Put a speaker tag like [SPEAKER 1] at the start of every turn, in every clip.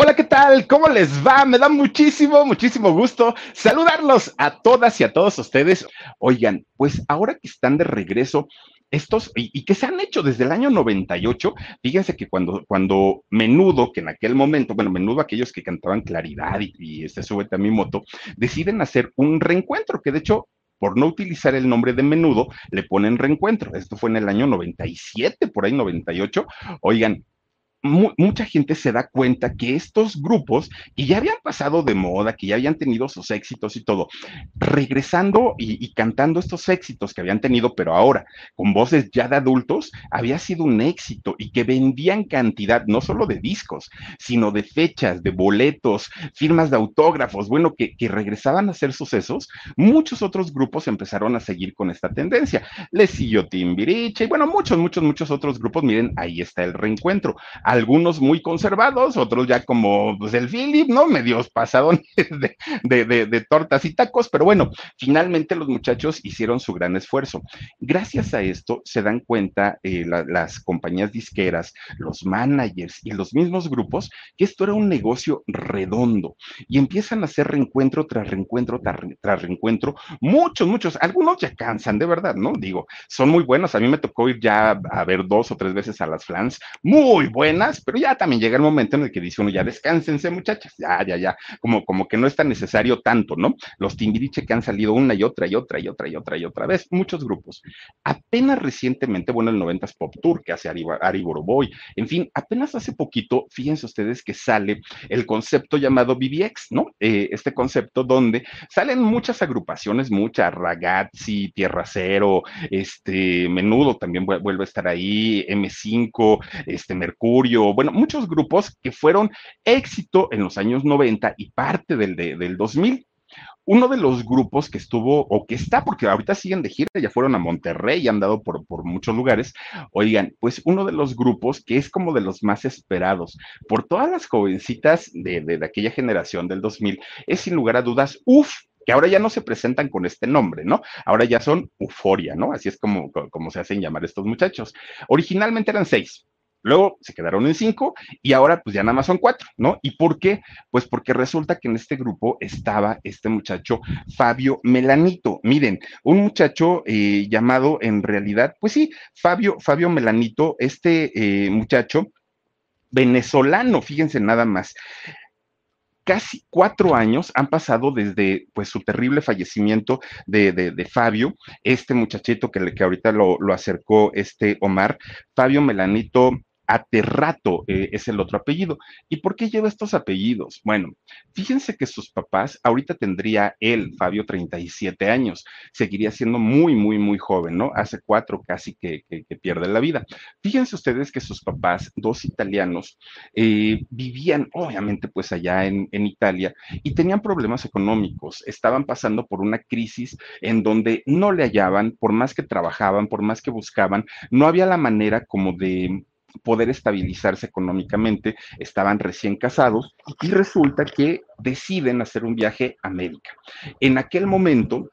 [SPEAKER 1] Hola, ¿qué tal? ¿Cómo les va? Me da muchísimo, muchísimo gusto saludarlos a todas y a todos ustedes. Oigan, pues ahora que están de regreso, estos, y, que se han hecho desde el año 98, fíjense que cuando, cuando Menudo, que en aquel momento, bueno, Menudo aquellos que cantaban Claridad y, y este Súbete a mi moto, deciden hacer un reencuentro, que de hecho por no utilizar el nombre de menudo, le ponen reencuentro. Esto fue en el año 97, por ahí 98. Oigan, mucha gente se da cuenta que estos grupos, que ya habían pasado de moda, que ya habían tenido sus éxitos y todo, regresando y, cantando estos éxitos que habían tenido, pero ahora con voces ya de adultos, había sido un éxito y que vendían cantidad, no solo de discos, sino de fechas, de boletos, firmas de autógrafos, bueno, que, que regresaban a ser sucesos, muchos otros grupos empezaron a seguir con esta tendencia. Les siguió Timbiriche y bueno, muchos, muchos, muchos otros grupos, miren, ahí está el reencuentro algunos muy conservados, otros ya como pues, el Philip, ¿no? Medios pasadones de, de, tortas y tacos, pero bueno, finalmente los muchachos hicieron su gran esfuerzo. Gracias a esto se dan cuenta eh, las compañías disqueras, los managers y los mismos grupos que esto era un negocio redondo y empiezan a hacer reencuentro tras reencuentro tras, tras reencuentro. Muchos, muchos, algunos ya cansan, de verdad, ¿no? Digo, son muy buenos. A mí me tocó ir ya a ver dos o tres veces a las flans, muy buenas pero ya también llega el momento en el que dice uno, ya descánsense muchachas, ya, ya, ya, como, como que no es tan necesario tanto, ¿no? Los Timbiriche que han salido una y otra y otra y otra y otra y otra vez, muchos grupos. Apenas recientemente, bueno, el 90s Pop Tour que hace Ari, Ari Boroboy, en fin, apenas hace poquito, fíjense ustedes que sale el concepto llamado BBX, ¿no? Eh, este concepto donde salen muchas agrupaciones, muchas, Ragazzi, Tierra Cero, este, Menudo también vuelve a estar ahí, M5, este, Mercurio, bueno, muchos grupos que fueron éxito en los años 90 y parte del, del 2000 uno de los grupos que estuvo o que está, porque ahorita siguen de gira, ya fueron a Monterrey y han dado por, por, muchos lugares, oigan, pues uno de los grupos que es como de los más esperados por todas las jovencitas de, de, de aquella generación del 2000, es sin lugar a dudas, uff, que ahora ya no se presentan con este nombre, ¿no? Ahora ya son Euforia, ¿no? Así es como, como se hacen llamar estos muchachos. Originalmente eran seis, Luego se quedaron en cinco y ahora pues ya nada más son cuatro, ¿no? ¿Y por qué? Pues porque resulta que en este grupo estaba este muchacho Fabio Melanito. Miren, un muchacho eh, llamado en realidad, pues sí, Fabio, Fabio Melanito, este eh, muchacho venezolano, fíjense nada más casi cuatro años han pasado desde pues su terrible fallecimiento de, de, Fabio, este muchachito que, que ahorita lo, lo, acercó este Omar, Fabio Melanito Aterrato eh, es el otro apellido. ¿Y por qué lleva estos apellidos? Bueno, fíjense que sus papás, ahorita tendría él, Fabio, 37 años, seguiría siendo muy, muy, muy joven, ¿no? Hace cuatro casi que, pierde la vida. Fíjense ustedes que sus papás, dos italianos, eh, vivían obviamente pues allá en, en Italia y tenían problemas económicos, estaban pasando por una crisis en donde no le hallaban, por más que trabajaban, por más que buscaban, no había la manera como de poder estabilizarse económicamente, estaban recién casados y resulta que deciden hacer un viaje a América. En aquel momento,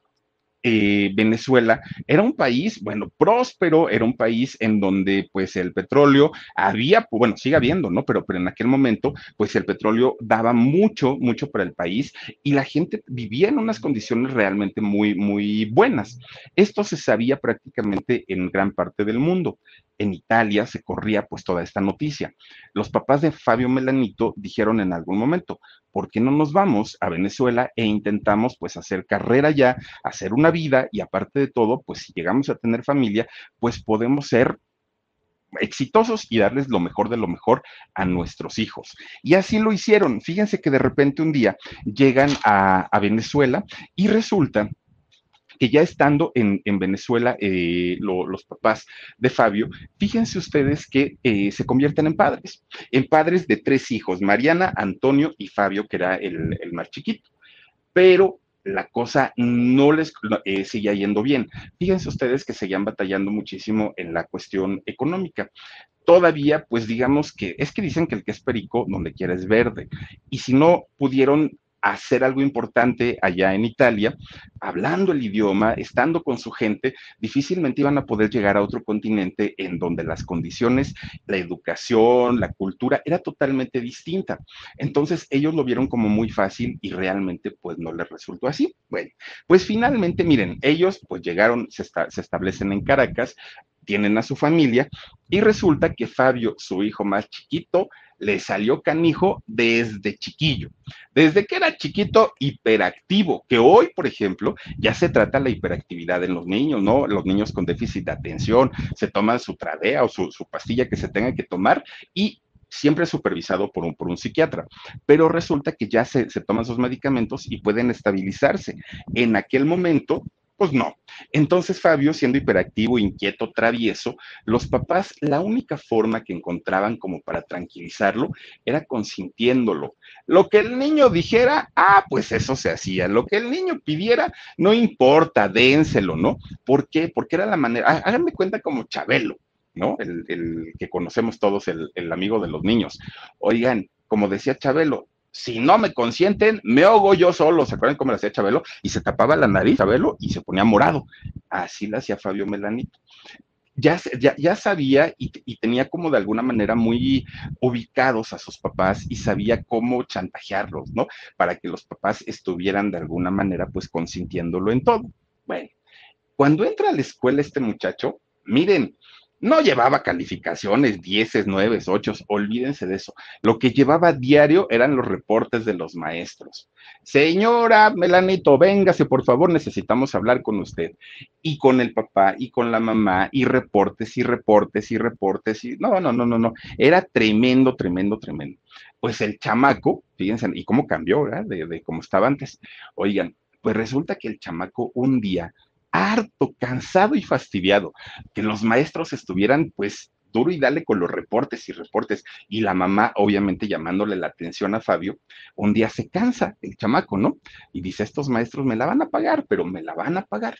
[SPEAKER 1] eh, Venezuela era un país, bueno, próspero, era un país en donde pues el petróleo había, bueno, sigue habiendo, ¿no? Pero, pero en aquel momento pues el petróleo daba mucho, mucho para el país y la gente vivía en unas condiciones realmente muy, muy buenas. Esto se sabía prácticamente en gran parte del mundo en Italia se corría pues toda esta noticia. Los papás de Fabio Melanito dijeron en algún momento, ¿por qué no nos vamos a Venezuela e intentamos pues hacer carrera ya, hacer una vida y aparte de todo, pues si llegamos a tener familia, pues podemos ser exitosos y darles lo mejor de lo mejor a nuestros hijos. Y así lo hicieron. Fíjense que de repente un día llegan a, a Venezuela y resulta que ya estando en, Venezuela, eh, los papás de Fabio, fíjense ustedes que eh, se convierten en padres, en padres de tres hijos, Mariana, Antonio y Fabio, que era el, más chiquito. Pero la cosa no les eh, seguía yendo bien. Fíjense ustedes que seguían batallando muchísimo en la cuestión económica. Todavía, pues digamos que es que dicen que el que es perico donde quiera es verde. Y si no pudieron hacer algo importante allá en Italia, hablando el idioma, estando con su gente, difícilmente iban a poder llegar a otro continente en donde las condiciones, la educación, la cultura era totalmente distinta. Entonces ellos lo vieron como muy fácil y realmente pues no les resultó así. Bueno, pues finalmente, miren, ellos pues llegaron, se, establecen en Caracas, tienen a su familia y resulta que Fabio, su hijo más chiquito, le salió canijo desde chiquillo, desde que era chiquito hiperactivo, que hoy, por ejemplo, ya se trata la hiperactividad en los niños, ¿no? Los niños con déficit de atención se toman su tradea o su, pastilla que se tenga que tomar y siempre supervisado por un, por un psiquiatra, pero resulta que ya se, se toman sus medicamentos y pueden estabilizarse. En aquel momento, pues no. Entonces Fabio, siendo hiperactivo, inquieto, travieso, los papás la única forma que encontraban como para tranquilizarlo era consintiéndolo. Lo que el niño dijera, ah, pues eso se hacía. Lo que el niño pidiera, no importa, dénselo, ¿no? ¿Por qué? Porque era la manera, háganme cuenta como Chabelo, ¿no? El, que conocemos todos, el, el amigo de los niños. Oigan, como decía Chabelo, si no me consienten, me ahogo yo solo. ¿Se acuerdan cómo lo hacía Chabelo? Y se tapaba la nariz, Chabelo, y se ponía morado. Así lo hacía Fabio Melanito. Ya, ya, sabía y, y, tenía como de alguna manera muy ubicados a sus papás y sabía cómo chantajearlos, ¿no? Para que los papás estuvieran de alguna manera pues consintiéndolo en todo. Bueno, cuando entra a la escuela este muchacho, miren, no llevaba calificaciones, dieces, nueves, ocho, olvídense de eso. Lo que llevaba diario eran los reportes de los maestros. Señora Melanito, véngase, por favor, necesitamos hablar con usted. Y con el papá, y con la mamá, y reportes, y reportes, y reportes, y no, no, no, no, no. Era tremendo, tremendo, tremendo. Pues el chamaco, fíjense, y cómo cambió, ¿verdad? De, de cómo estaba antes. Oigan, pues resulta que el chamaco un día harto, cansado y fastidiado, que los maestros estuvieran pues duro y dale con los reportes y reportes. Y la mamá, obviamente, llamándole la atención a Fabio, un día se cansa el chamaco, ¿no? Y dice, estos maestros me la van a pagar, pero me la van a pagar.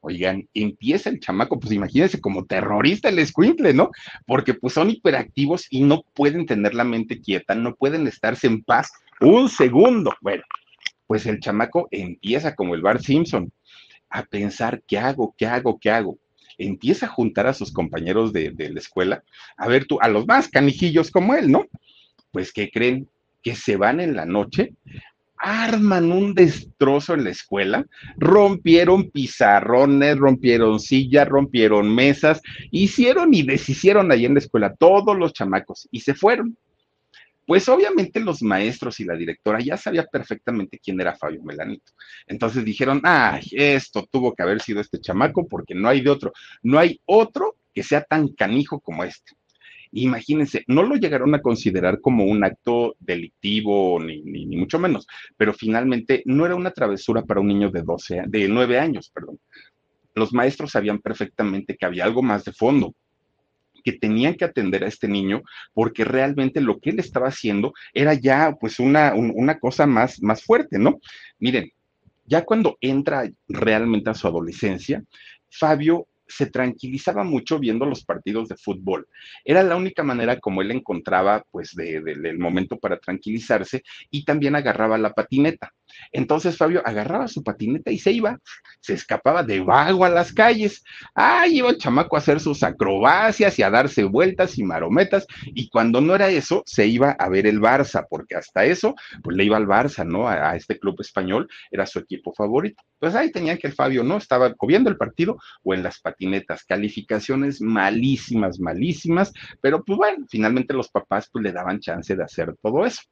[SPEAKER 1] Oigan, empieza el chamaco, pues imagínense como terrorista el escuincle, ¿no? Porque pues son hiperactivos y no pueden tener la mente quieta, no pueden estarse en paz un segundo. Bueno, pues el chamaco empieza como el Bart Simpson, a pensar, ¿qué hago? ¿Qué hago? ¿Qué hago? Empieza a juntar a sus compañeros de, la escuela, a ver tú, a los más canijillos como él, ¿no? Pues, ¿qué creen? Que se van en la noche, arman un destrozo en la escuela, rompieron pizarrones, rompieron sillas, rompieron mesas, hicieron y deshicieron ahí en la escuela todos los chamacos y se fueron. Pues obviamente los maestros y la directora ya sabían perfectamente quién era Fabio Melanito. Entonces dijeron, ay, esto tuvo que haber sido este chamaco porque no hay de otro. No hay otro que sea tan canijo como este. Imagínense, no lo llegaron a considerar como un acto delictivo ni, ni, mucho menos, pero finalmente no era una travesura para un niño de 12, de 9 años, perdón. Los maestros sabían perfectamente que había algo más de fondo que tenían que atender a este niño porque realmente lo que él estaba haciendo era ya pues una, una cosa más, más fuerte, ¿no? Miren, ya cuando entra realmente a su adolescencia, Fabio se tranquilizaba mucho viendo los partidos de fútbol. Era la única manera como él encontraba, pues, del momento para tranquilizarse y también agarraba la patineta. Entonces Fabio agarraba su patineta y se iba, se escapaba de vago a las calles. Ah, iba el chamaco a hacer sus acrobacias y a darse vueltas y marometas. Y cuando no era eso, se iba a ver el Barça, porque hasta eso, pues le iba al Barça, ¿no? A, a este club español, era su equipo favorito. Pues ahí tenían que el Fabio, ¿no? Estaba viendo el partido o en las patinetas. Calificaciones malísimas, malísimas, pero pues bueno, finalmente los papás pues le daban chance de hacer todo eso.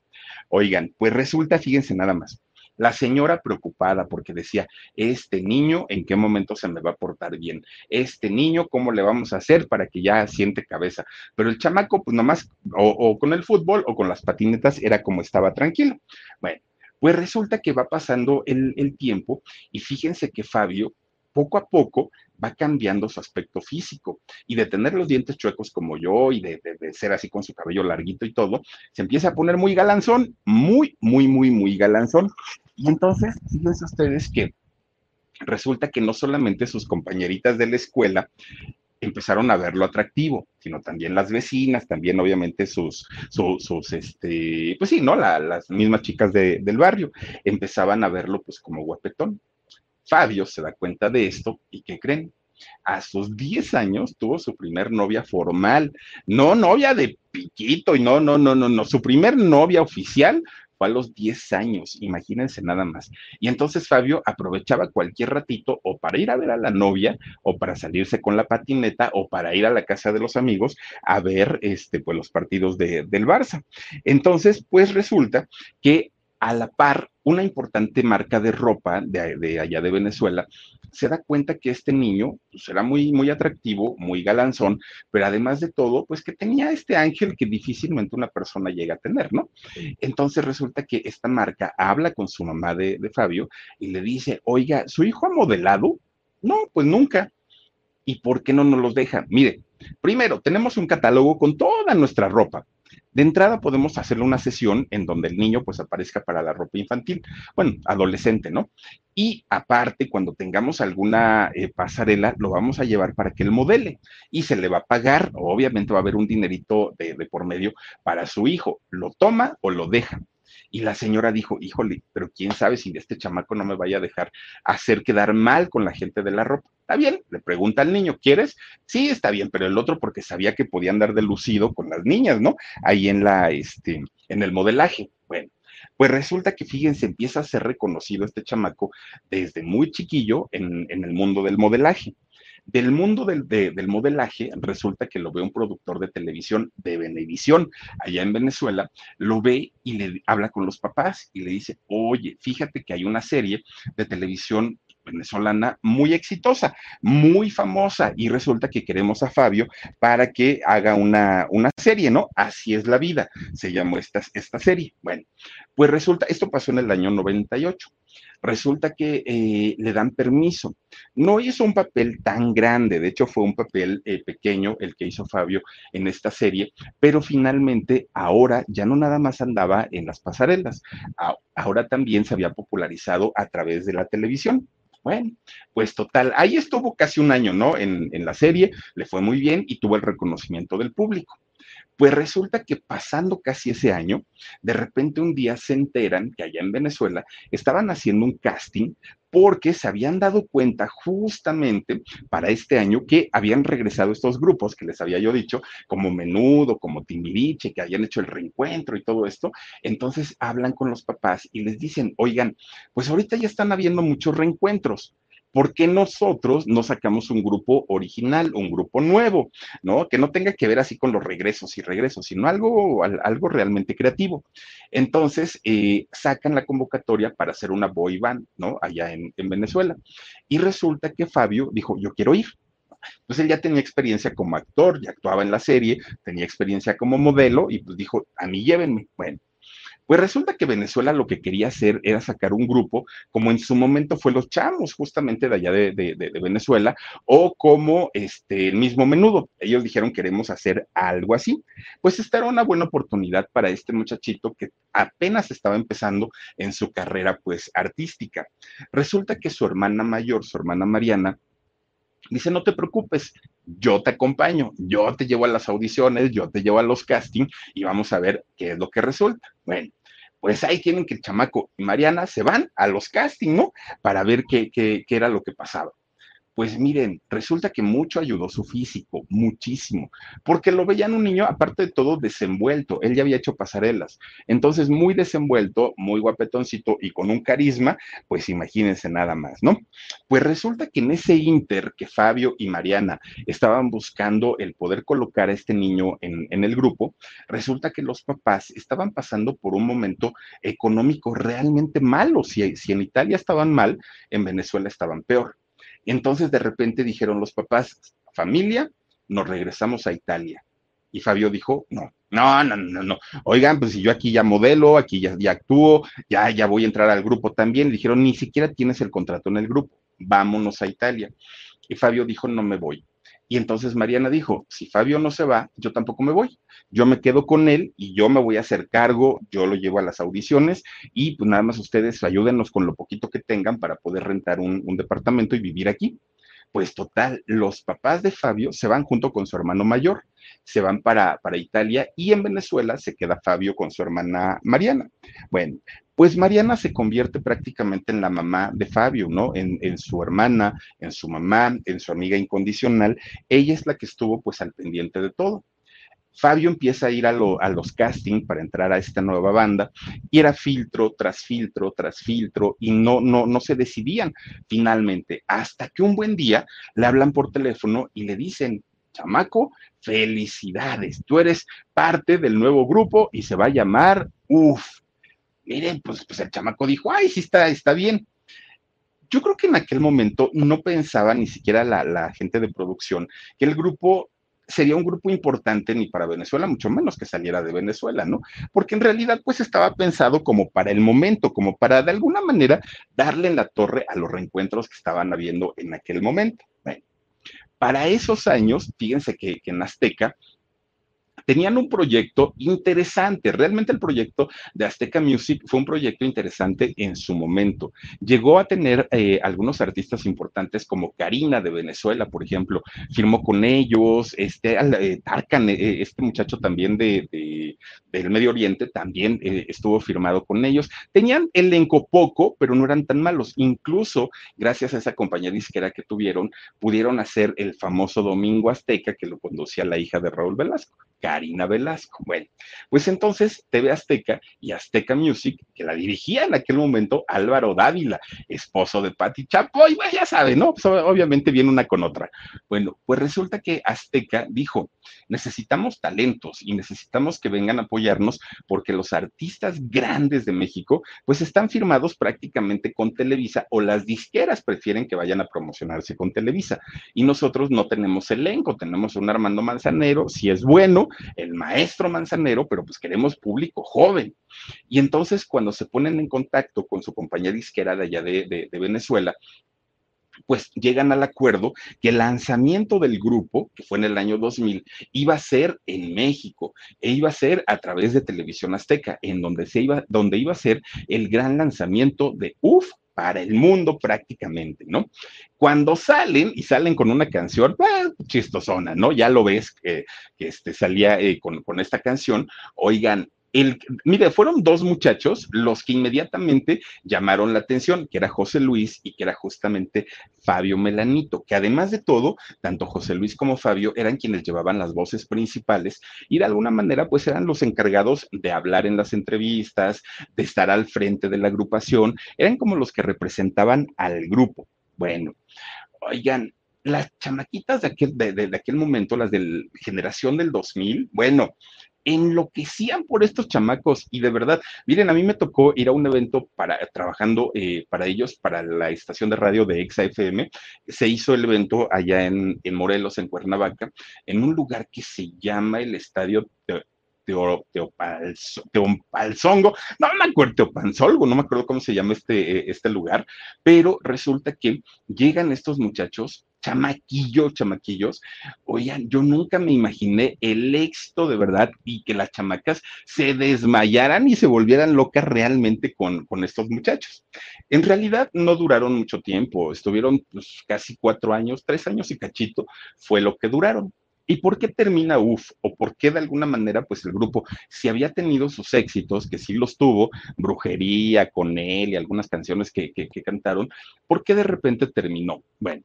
[SPEAKER 1] Oigan, pues resulta, fíjense nada más, la señora preocupada porque decía, este niño, ¿en qué momento se me va a portar bien? Este niño, ¿cómo le vamos a hacer para que ya siente cabeza? Pero el chamaco, pues nomás, o, o con el fútbol o con las patinetas, era como estaba tranquilo. Bueno, pues resulta que va pasando el tiempo y fíjense que Fabio poco a poco va cambiando su aspecto físico y de tener los dientes chuecos como yo y de, ser así con su cabello larguito y todo, se empieza a poner muy galanzón, muy, muy, muy, muy galanzón. Y entonces, fíjense ustedes que resulta que no solamente sus compañeritas de la escuela empezaron a verlo atractivo, sino también las vecinas, también obviamente sus, sus, este, pues sí, ¿no? las mismas chicas del barrio empezaban a verlo pues como guapetón. Fabio se da cuenta de esto y ¿qué creen? A sus 10 años tuvo su primer novia formal, no novia de piquito y no, no, no, no, no, su primer novia oficial fue a los 10 años, imagínense nada más. Y entonces Fabio aprovechaba cualquier ratito o para ir a ver a la novia o para salirse con la patineta o para ir a la casa de los amigos a ver este, pues, los partidos de, del Barça. Entonces, pues resulta que a la par, una importante marca de ropa de, allá de Venezuela se da cuenta que este niño pues, era muy, muy atractivo, muy galanzón, pero además de todo, pues que tenía este ángel que difícilmente una persona llega a tener, ¿no? Entonces resulta que esta marca habla con su mamá de, de Fabio y le dice, oiga, ¿su hijo ha modelado? No, pues nunca. ¿Y por qué no nos los deja? Mire, primero, tenemos un catálogo con toda nuestra ropa de entrada podemos hacerle una sesión en donde el niño pues aparezca para la ropa infantil, bueno, adolescente, ¿no? Y aparte, cuando tengamos alguna eh, pasarela, lo vamos a llevar para que él modele y se le va a pagar, obviamente va a haber un dinerito de, de por medio para su hijo, lo toma o lo deja. Y la señora dijo, híjole, pero quién sabe si este chamaco no me vaya a dejar hacer quedar mal con la gente de la ropa. Está bien, le pregunta al niño, ¿quieres? Sí, está bien, pero el otro porque sabía que podía andar de lucido con las niñas, ¿no? Ahí en la, este, en el modelaje. Bueno, pues resulta que, fíjense, empieza a ser reconocido este chamaco desde muy chiquillo en, en el mundo del modelaje. Del mundo del, del, modelaje, resulta que lo ve un productor de televisión de Venevisión, allá en Venezuela, lo ve y le habla con los papás y le dice, oye, fíjate que hay una serie de televisión venezolana muy exitosa, muy famosa, y resulta que queremos a Fabio para que haga una, una serie, ¿no? Así es la vida, se llamó esta, esta serie. Bueno, pues resulta, esto pasó en el año 98 resulta que eh, le dan permiso. No hizo un papel tan grande, de hecho fue un papel eh, pequeño el que hizo Fabio en esta serie, pero finalmente ahora ya no nada más andaba en las pasarelas, ahora también se había popularizado a través de la televisión. Bueno, pues total, ahí estuvo casi un año, ¿no? En, en, la serie, le fue muy bien y tuvo el reconocimiento del público. Pues resulta que pasando casi ese año, de repente un día se enteran que allá en Venezuela estaban haciendo un casting porque se habían dado cuenta justamente para este año que habían regresado estos grupos que les había yo dicho, como Menudo, como Timbiriche, que habían hecho el reencuentro y todo esto. Entonces hablan con los papás y les dicen, oigan, pues ahorita ya están habiendo muchos reencuentros. ¿Por qué nosotros no sacamos un grupo original, un grupo nuevo, ¿no? Que no tenga que ver así con los regresos y regresos, sino algo, algo realmente creativo. Entonces, eh, sacan la convocatoria para hacer una boy band, ¿no? Allá en, en Venezuela. Y resulta que Fabio dijo, yo quiero ir. Pues él ya tenía experiencia como actor, ya actuaba en la serie, tenía experiencia como modelo y pues dijo, a mí llévenme. Bueno, pues resulta que Venezuela lo que quería hacer era sacar un grupo, como en su momento fue Los Chamos, justamente de allá de, Venezuela, o como este, el mismo menudo. Ellos dijeron queremos hacer algo así. Pues esta era una buena oportunidad para este muchachito que apenas estaba empezando en su carrera pues artística. Resulta que su hermana mayor, su hermana Mariana, Dice, no te preocupes, yo te acompaño, yo te llevo a las audiciones, yo te llevo a los castings y vamos a ver qué es lo que resulta. Bueno, pues ahí tienen que el chamaco y Mariana se van a los castings, ¿no? Para ver qué, qué, qué era lo que pasaba. Pues miren, resulta que mucho ayudó su físico, muchísimo, porque lo veían un niño, aparte de todo, desenvuelto. Él ya había hecho pasarelas. Entonces, muy desenvuelto, muy guapetoncito y con un carisma, pues imagínense nada más, ¿no? Pues resulta que en ese inter que Fabio y Mariana estaban buscando el poder colocar a este niño en, el grupo, resulta que los papás estaban pasando por un momento económico realmente malo. Si en Italia estaban mal, en Venezuela estaban peor. Entonces de repente dijeron los papás, familia, nos regresamos a Italia. Y Fabio dijo, no, no, no, no, no. Oigan, pues si yo aquí ya modelo, aquí ya, ya actúo, ya, ya voy a entrar al grupo también. dijeron, ni siquiera tienes el contrato en el grupo, vámonos a Italia. Y Fabio dijo, no me voy. Y entonces Mariana dijo, si Fabio no se va, yo tampoco me voy. Yo me quedo con él y yo me voy a hacer cargo, yo lo llevo a las audiciones y pues nada más ustedes ayúdenos con lo poquito que tengan para poder rentar un, departamento y vivir aquí. Pues total, los papás de Fabio se van junto con su hermano mayor, se van para, para Italia y en Venezuela se queda Fabio con su hermana Mariana. Bueno, pues Mariana se convierte prácticamente en la mamá de Fabio, ¿no? En, su hermana, en su mamá, en su amiga incondicional. Ella es la que estuvo pues al pendiente de todo. Fabio empieza a ir a, lo, a, los castings para entrar a esta nueva banda y era filtro tras filtro tras filtro y no, no, no se decidían finalmente hasta que un buen día le hablan por teléfono y le dicen, chamaco, felicidades, tú eres parte del nuevo grupo y se va a llamar UF. Miren, pues, pues el chamaco dijo, ay, sí está, está bien. Yo creo que en aquel momento no pensaba ni siquiera la, la gente de producción que el grupo sería un grupo importante ni para Venezuela, mucho menos que saliera de Venezuela, ¿no? Porque en realidad pues estaba pensado como para el momento, como para de alguna manera darle en la torre a los reencuentros que estaban habiendo en aquel momento. Bueno, para esos años, fíjense que, que en Azteca, tenían un proyecto interesante. Realmente el proyecto de Azteca Music fue un proyecto interesante en su momento. Llegó a tener eh, algunos artistas importantes como Karina de Venezuela, por ejemplo, firmó con ellos, este eh, Tarkan, eh, este muchacho también de, de, del Medio Oriente, también estuvo firmado con ellos. Tenían elenco poco, pero no eran tan malos. Incluso gracias a esa compañía disquera que tuvieron, pudieron hacer el famoso Domingo Azteca que lo conducía la hija de Raúl Velasco. Karina Velasco. Bueno, pues entonces TV Azteca y Azteca Music, que la dirigía en aquel momento Álvaro Dávila, esposo de Patti Chapoy, bueno, ya sabe, ¿no? Pues obviamente viene una con otra. Bueno, pues resulta que Azteca dijo, necesitamos talentos y necesitamos que vengan a apoyarnos porque los artistas grandes de México, pues están firmados prácticamente con Televisa o las disqueras prefieren que vayan a promocionarse con Televisa. Y nosotros no tenemos elenco, tenemos un Armando Manzanero, si es bueno, el maestro manzanero, pero pues queremos público joven. Y entonces cuando se ponen en contacto con su compañía disquera de allá de, Venezuela, pues llegan al acuerdo que el lanzamiento del grupo, que fue en el año 2000, iba a ser en México e iba a ser a través de Televisión Azteca, en donde, se iba, donde iba a ser el gran lanzamiento de UF para el mundo prácticamente, ¿no? Cuando salen y salen con una canción, pues, chistosona, ¿no? Ya lo ves que, que este, salía eh, con, con esta canción, oigan, mire, fueron dos muchachos los que inmediatamente llamaron la atención, que era José Luis y que era justamente Fabio Melanito, que además de todo, tanto José Luis como Fabio eran quienes llevaban las voces principales y de alguna manera pues eran los encargados de hablar en las entrevistas, de estar al frente de la agrupación, eran como los que representaban al grupo. Bueno, oigan, las chamaquitas de aquel, momento, las de generación del 2000, bueno, enloquecían por estos chamacos. Y de verdad, miren, a mí me tocó ir a un evento para trabajando eh, para ellos, para la estación de radio de Exa FM, se hizo el evento allá en, en Morelos, en Cuernavaca, en un lugar que se llama el Estadio Teo, Teopalzo, Teopalzongo, no me acuerdo, Teopanzolgo, no me acuerdo cómo se llama este, este lugar, pero resulta que llegan estos muchachos, chamaquillos, chamaquillos, oigan, yo nunca me imaginé el éxito de verdad y que las chamacas se desmayaran y se volvieran locas realmente con, con estos muchachos. En realidad no duraron mucho tiempo, estuvieron pues, casi cuatro años, tres años y cachito fue lo que duraron ¿Y por qué termina UF? ¿O por qué de alguna manera, pues el grupo, si había tenido sus éxitos, que sí los tuvo, Brujería, con él y algunas canciones que, que, que cantaron, ¿por qué de repente terminó? Bueno,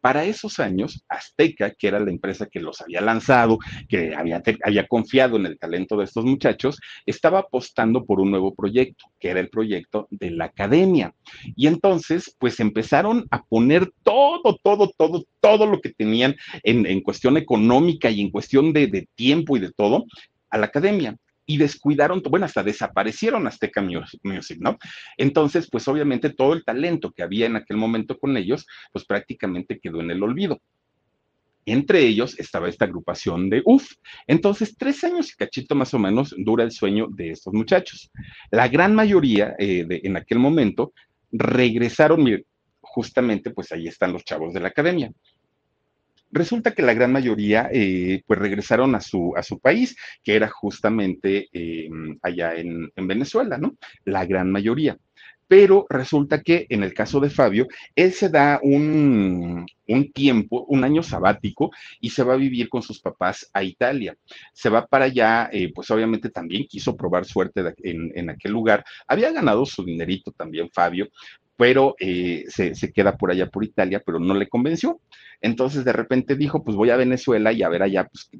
[SPEAKER 1] para esos años, Azteca, que era la empresa que los había lanzado, que había, confiado en el talento de estos muchachos, estaba apostando por un nuevo proyecto, que era el proyecto de la academia. Y entonces, pues empezaron a poner todo, todo, todo, todo lo que tenían en, cuestión económica y en cuestión de tiempo y de todo a la academia y descuidaron, bueno, hasta desaparecieron Azteca Music, ¿no? Entonces, pues obviamente todo el talento que había en aquel momento con ellos, pues prácticamente quedó en el olvido. Entre ellos estaba esta agrupación de UF. Entonces, tres años y cachito más o menos dura el sueño de estos muchachos. La gran mayoría eh, de, en aquel momento regresaron, justamente, pues ahí están los chavos de la academia. Resulta que la gran mayoría eh, pues regresaron a su, a su país, que era justamente eh, allá en, en, Venezuela, ¿no? La gran mayoría. Pero resulta que en el caso de Fabio, él se da un, un tiempo, un año sabático, y se va a vivir con sus papás a Italia. Se va para allá, eh, pues obviamente también quiso probar suerte en, en, aquel lugar. Había ganado su dinerito también Fabio, pero eh, se, se, queda por allá por Italia, pero no le convenció. Entonces de repente dijo, pues voy a Venezuela y a ver allá, pues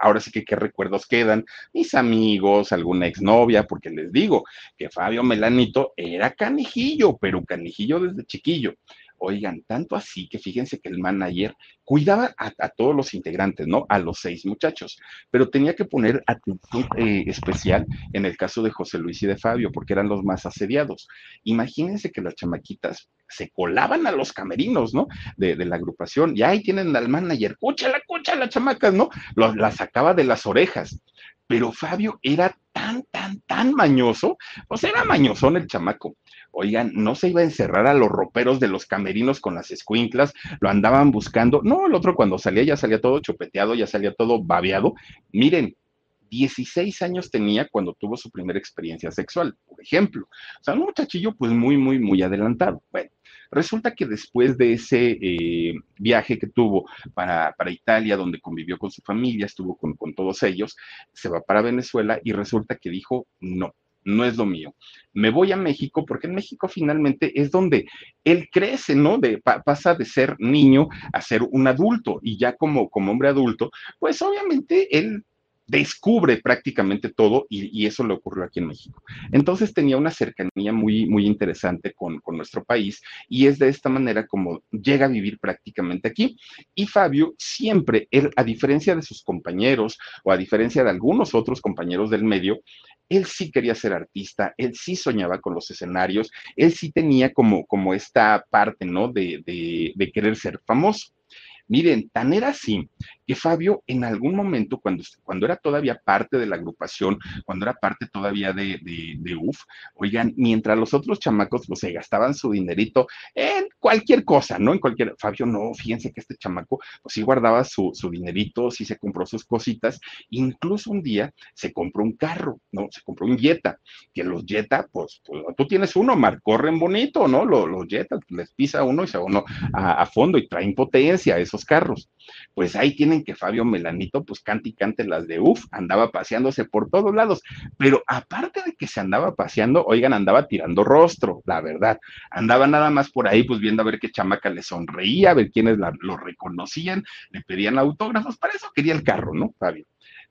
[SPEAKER 1] ahora sí que qué recuerdos quedan, mis amigos, alguna exnovia, porque les digo que Fabio Melanito era canijillo, pero canijillo desde chiquillo. Oigan, tanto así que fíjense que el manager cuidaba a, todos los integrantes, ¿no? A los seis muchachos, pero tenía que poner atención eh, especial en el caso de José Luis y de Fabio, porque eran los más asediados. Imagínense que las chamaquitas se colaban a los camerinos, ¿no? De, la agrupación, y ahí tienen al manager, cúchala, cúchala, chamacas, ¿no? la sacaba de las orejas. Pero Fabio era tan, tan, tan mañoso, pues era mañosón el chamaco oigan, no se iba a encerrar a los roperos de los camerinos con las escuinclas, lo andaban buscando. No, el otro cuando salía ya salía todo chupeteado, ya salía todo babeado. Miren, 16 años tenía cuando tuvo su primera experiencia sexual, por ejemplo. O sea, un muchachillo pues muy, muy, muy adelantado. Bueno, resulta que después de ese eh, viaje que tuvo para, Italia, donde convivió con su familia, estuvo con todos ellos, se va para Venezuela y resulta que dijo, no, no es lo mío. Me voy a México porque en México finalmente es donde él crece, ¿no? De, pasa de ser niño a ser un adulto y ya como, como hombre adulto, pues obviamente él descubre prácticamente todo y, eso le ocurrió aquí en México. Entonces tenía una cercanía muy, muy interesante con, con, nuestro país y es de esta manera como llega a vivir prácticamente aquí. Y Fabio siempre, él, a diferencia de sus compañeros o a diferencia de algunos otros compañeros del medio, él sí quería ser artista, él sí soñaba con los escenarios, él sí tenía como, como esta parte, ¿no? De, de, de querer ser famoso. Miren, tan era así que Fabio en algún momento, cuando, cuando era todavía parte de la agrupación, cuando era parte todavía de, de, UF, oigan, mientras los otros chamacos pues, se gastaban su dinerito en cualquier cosa, ¿no? En cualquier, Fabio no, fíjense que este chamaco, pues sí guardaba su, su dinerito, sí se compró sus cositas, incluso un día se compró un carro, ¿no? Se compró un Jetta, que los Jetta, pues, pues tú tienes uno, Mar, corren bonito, ¿no? Los, los Jetta, les pisa uno y se uno a, a fondo y traen potencia esos carros. Pues ahí tienen que Fabio Melanito, pues cante y cante las de UF, andaba paseándose por todos lados, pero aparte de que se andaba paseando, oigan, andaba tirando rostro, la verdad, andaba nada más por ahí, pues viendo a ver qué chamaca le sonreía, a ver quiénes lo reconocían, le pedían autógrafos, para eso quería el carro, ¿no, Fabio?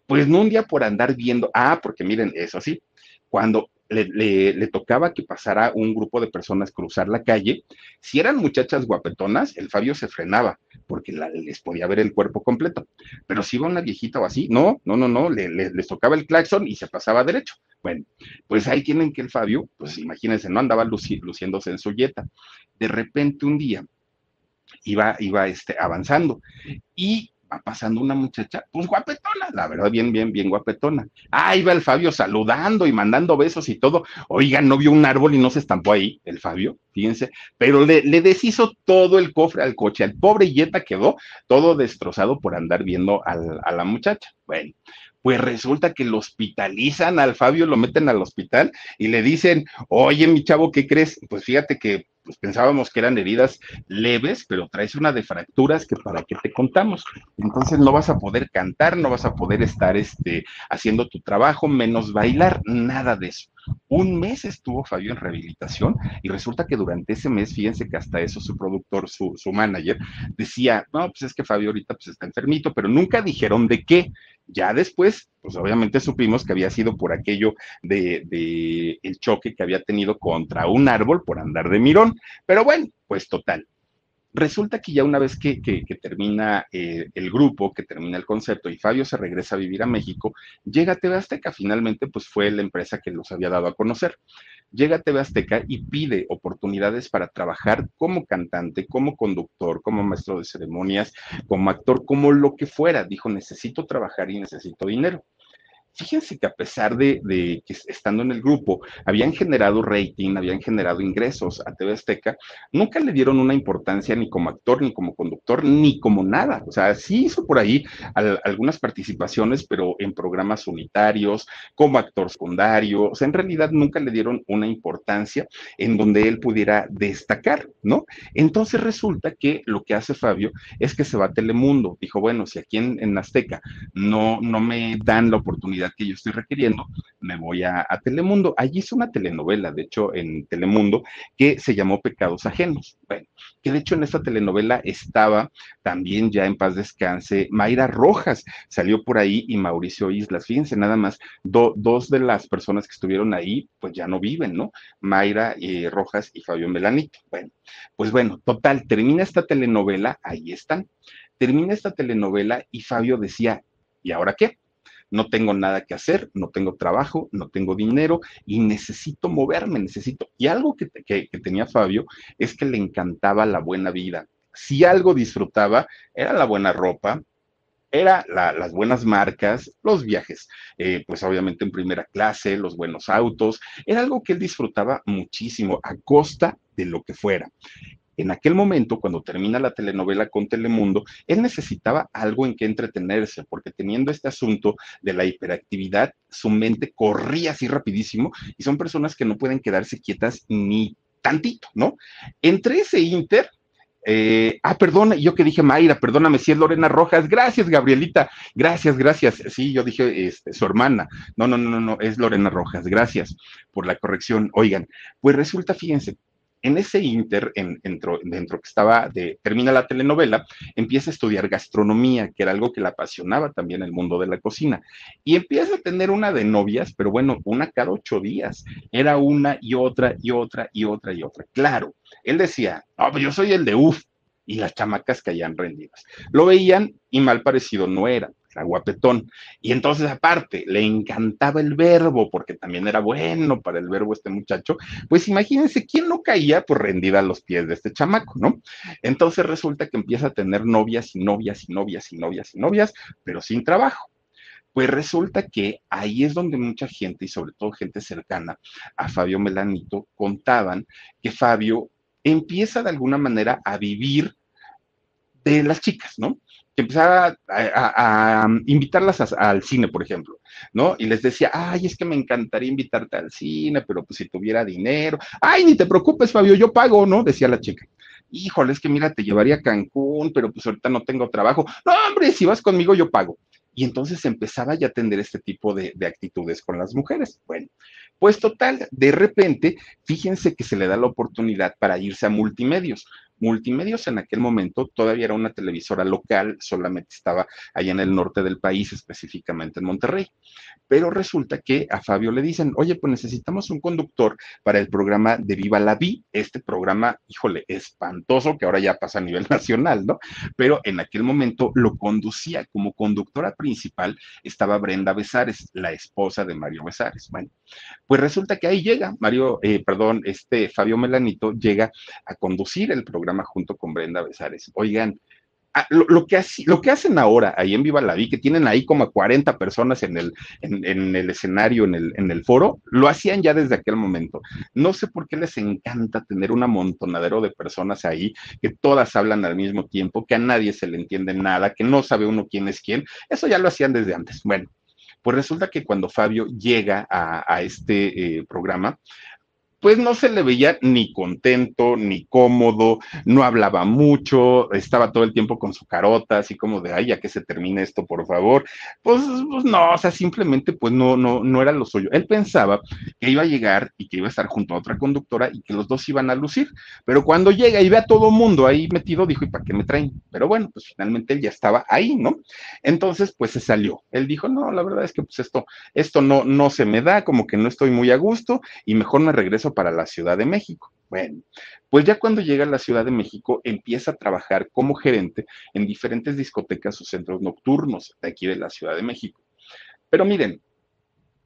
[SPEAKER 1] Pues no un día por andar viendo, ah, porque miren, eso sí, cuando le, tocaba que pasara un grupo de personas cruzar la calle. Si eran muchachas guapetonas, el Fabio se frenaba porque les podía ver el cuerpo completo. Pero si iba una viejita o así, no, no, no, no, le, les tocaba el claxon y se pasaba derecho. Bueno, pues ahí tienen que el Fabio, pues imagínense, no andaba luciéndose en su yeta. De repente un día iba, iba este, avanzando y va pasando una muchacha, pues guapetona, la verdad, bien, bien, bien guapetona. Ahí va el Fabio saludando y mandando besos y todo. Oigan, no vio un árbol y no se estampó ahí, el Fabio, fíjense, pero le, deshizo todo el cofre al coche. El pobre Yeta quedó todo destrozado por andar viendo a la muchacha. Bueno, pues resulta que lo hospitalizan al Fabio, lo meten al hospital y le dicen, oye, mi chavo, ¿qué crees? Pues fíjate que pues pensábamos que eran heridas leves, pero traes una de fracturas que para qué te contamos. Entonces no vas a poder cantar, no vas a poder estar este, haciendo tu trabajo, menos bailar, nada de eso. Un mes estuvo Fabio en rehabilitación y resulta que durante ese mes, fíjense que hasta eso su productor, su, su manager, decía, no, pues es que Fabio ahorita pues está enfermito, pero nunca dijeron de qué. Ya después, pues obviamente supimos que había sido por aquello de, de el choque que había tenido contra un árbol por andar de mirón. Pero bueno, pues total, Resulta que ya una vez que, termina eh, el grupo, que termina el concepto y Fabio se regresa a vivir a México, llega TV Azteca. Finalmente, pues fue la empresa que los había dado a conocer. Llega a TV Azteca y pide oportunidades para trabajar como cantante, como conductor, como maestro de ceremonias, como actor, como lo que fuera. Dijo, necesito trabajar y necesito dinero. Fíjense que a pesar de, de, que estando en el grupo habían generado rating, habían generado ingresos a TV Azteca, nunca le dieron una importancia ni como actor, ni como conductor, ni como nada. O sea, sí hizo por ahí al, algunas participaciones, pero en programas unitarios, como actor secundario. O sea, en realidad nunca le dieron una importancia en donde él pudiera destacar, ¿no? Entonces resulta que lo que hace Fabio es que se va a Telemundo. Dijo, bueno, si aquí en, en Azteca no, no me dan la oportunidad que yo estoy requiriendo, me voy a, a Telemundo. Allí hizo una telenovela, de hecho, en Telemundo, que se llamó Pecados Ajenos. Bueno, que de hecho en esta telenovela estaba también ya en paz descanse Mayra Rojas, salió por ahí y Mauricio Islas. Fíjense nada más, dos de las personas que estuvieron ahí, pues ya no viven, ¿no? Mayra eh, Rojas y Fabio Melanito. Bueno, pues bueno, total, termina esta telenovela, ahí están. Termina esta telenovela y Fabio decía, ¿y ahora qué? No tengo nada que hacer, no tengo trabajo, no tengo dinero y necesito moverme, necesito. Y algo que, que, tenía Fabio es que le encantaba la buena vida. Si algo disfrutaba, era la buena ropa, era la, las buenas marcas, los viajes, eh, pues obviamente en primera clase, los buenos autos, era algo que él disfrutaba muchísimo a costa de lo que fuera en aquel momento, cuando termina la telenovela con Telemundo, él necesitaba algo en que entretenerse, porque teniendo este asunto de la hiperactividad, su mente corría así rapidísimo y son personas que no pueden quedarse quietas ni tantito, ¿no? Entre ese inter, eh, ah, perdón, yo que dije Mayra, perdóname, si es Lorena Rojas. Gracias, Gabrielita. Gracias, gracias. Sí, yo dije este, su hermana. No, no, no, no, es Lorena Rojas. Gracias por la corrección. Oigan, pues resulta, fíjense, en ese inter, en, dentro, que estaba de, termina la telenovela, empieza a estudiar gastronomía, que era algo que le apasionaba también el mundo de la cocina. Y empieza a tener una de novias, pero bueno, una cada ocho días. Era una y otra y otra y otra y otra. Claro, él decía, no, pues yo soy el de UF. Y las chamacas caían rendidas. Lo veían y mal parecido no era era guapetón. Y entonces, aparte, le encantaba el verbo, porque también era bueno para el verbo este muchacho. Pues imagínense, ¿quién no caía por rendida a los pies de este chamaco, no? Entonces resulta que empieza a tener novias y novias y novias y novias y novias, pero sin trabajo. Pues resulta que ahí es donde mucha gente, y sobre todo gente cercana a Fabio Melanito, contaban que Fabio empieza de alguna manera a vivir de las chicas, ¿no? Que empezaba a, invitarlas al cine, por ejemplo, ¿no? Y les decía, ay, es que me encantaría invitarte al cine, pero pues si tuviera dinero, ay, ni te preocupes, Fabio, yo pago, ¿no? Decía la chica. Híjole, es que mira, te llevaría a Cancún, pero pues ahorita no tengo trabajo. No, hombre, si vas conmigo, yo pago. Y entonces empezaba ya a atender este tipo de, de actitudes con las mujeres. Bueno, pues total, de repente, fíjense que se le da la oportunidad para irse a multimedios. Multimedios en aquel momento todavía era una televisora local, solamente estaba allá en el norte del país, específicamente en Monterrey. Pero resulta que a Fabio le dicen, oye, pues necesitamos un conductor para el programa de Viva la Vi, este programa, híjole, espantoso que ahora ya pasa a nivel nacional, ¿no? Pero en aquel momento lo conducía como conductora principal, estaba Brenda Besares, la esposa de Mario Besares. Bueno, pues resulta que ahí llega Mario, eh, perdón, este Fabio Melanito llega a conducir el programa junto con Brenda Besares. Oigan, ah, lo, que lo, que hacen ahora ahí en Viva la Vi, que tienen ahí como 40 personas en el, en, el escenario, en el, en el foro, lo hacían ya desde aquel momento. No sé por qué les encanta tener un amontonadero de personas ahí, que todas hablan al mismo tiempo, que a nadie se le entiende nada, que no sabe uno quién es quién. Eso ya lo hacían desde antes. Bueno, pues resulta que cuando Fabio llega a, este eh, programa, pues no se le veía ni contento, ni cómodo, no hablaba mucho, estaba todo el tiempo con su carota, así como de, ay, ya que se termine esto, por favor. Pues, pues, no, o sea, simplemente pues no, no, no era lo suyo. Él pensaba que iba a llegar y que iba a estar junto a otra conductora y que los dos iban a lucir, pero cuando llega y ve a todo mundo ahí metido, dijo, ¿y para qué me traen? Pero bueno, pues finalmente él ya estaba ahí, ¿no? Entonces, pues se salió. Él dijo, no, la verdad es que pues esto, esto no, no se me da, como que no estoy muy a gusto y mejor me regreso para la Ciudad de México. Bueno, pues ya cuando llega a la Ciudad de México empieza a trabajar como gerente en diferentes discotecas o centros nocturnos de aquí de la Ciudad de México. Pero miren,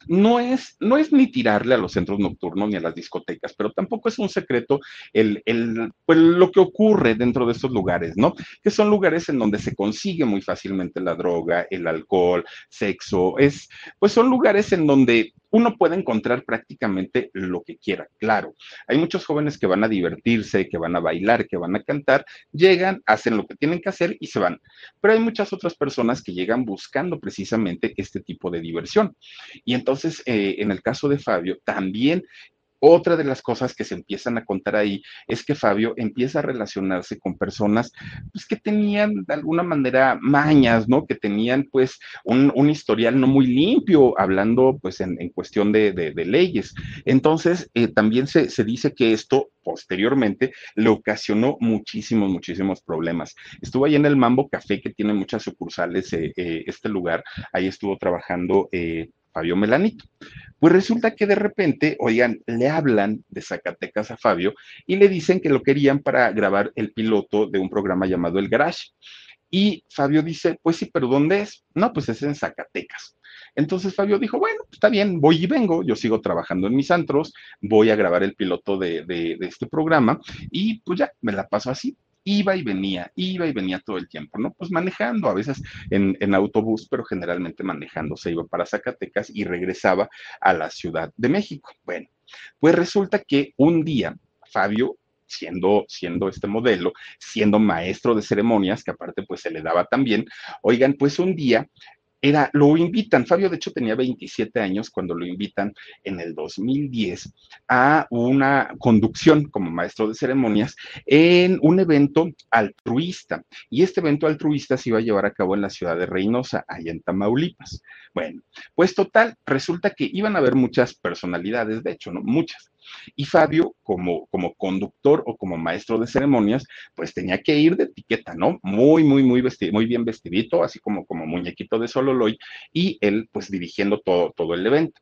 [SPEAKER 1] no es, no es ni tirarle a los centros nocturnos ni a las discotecas, pero tampoco es un secreto el, el, pues, lo que ocurre dentro de estos lugares, ¿no? Que son lugares en donde se consigue muy fácilmente la droga, el alcohol, sexo, es, pues son lugares en donde uno puede encontrar prácticamente lo que quiera. Claro, hay muchos jóvenes que van a divertirse, que van a bailar, que van a cantar, llegan, hacen lo que tienen que hacer y se van. Pero hay muchas otras personas que llegan buscando precisamente este tipo de diversión. Y entonces, eh, en el caso de Fabio, también otra de las cosas que se empiezan a contar ahí es que Fabio empieza a relacionarse con personas pues, que tenían de alguna manera mañas, ¿no? Que tenían pues un, historial no muy limpio, hablando pues en, cuestión de, leyes. Entonces, eh, también se, dice que esto posteriormente le ocasionó muchísimos, muchísimos problemas. Estuvo ahí en el Mambo Café, que tiene muchas sucursales, eh, eh, este lugar, ahí estuvo trabajando Fabio Melanito. Pues resulta que de repente, oigan, le hablan de Zacatecas a Fabio y le dicen que lo querían para grabar el piloto de un programa llamado El Garage. Y Fabio dice, pues sí, pero ¿dónde es? No, pues es en Zacatecas. Entonces Fabio dijo, bueno, está bien, voy y vengo, yo sigo trabajando en mis antros, voy a grabar el piloto de, de, de este programa y pues ya, me la paso así iba y venía, iba y venía todo el tiempo, ¿no? Pues manejando, a veces en, en, autobús, pero generalmente manejando, se iba para Zacatecas y regresaba a la Ciudad de México. Bueno, pues resulta que un día Fabio siendo, siendo este modelo, siendo maestro de ceremonias, que aparte pues se le daba también, oigan, pues un día era, lo invitan, Fabio de hecho tenía 27 años cuando lo invitan en el 2010 a una conducción como maestro de ceremonias en un evento altruista. Y este evento altruista se iba a llevar a cabo en la ciudad de Reynosa, allá en Tamaulipas. Bueno, pues total, resulta que iban a haber muchas personalidades, de hecho, ¿no? Muchas. Y Fabio, como, como conductor o como maestro de ceremonias, pues tenía que ir de etiqueta, ¿no? Muy, muy, muy, vestido, muy bien vestidito, así como, como muñequito de Y él, pues dirigiendo todo, todo el evento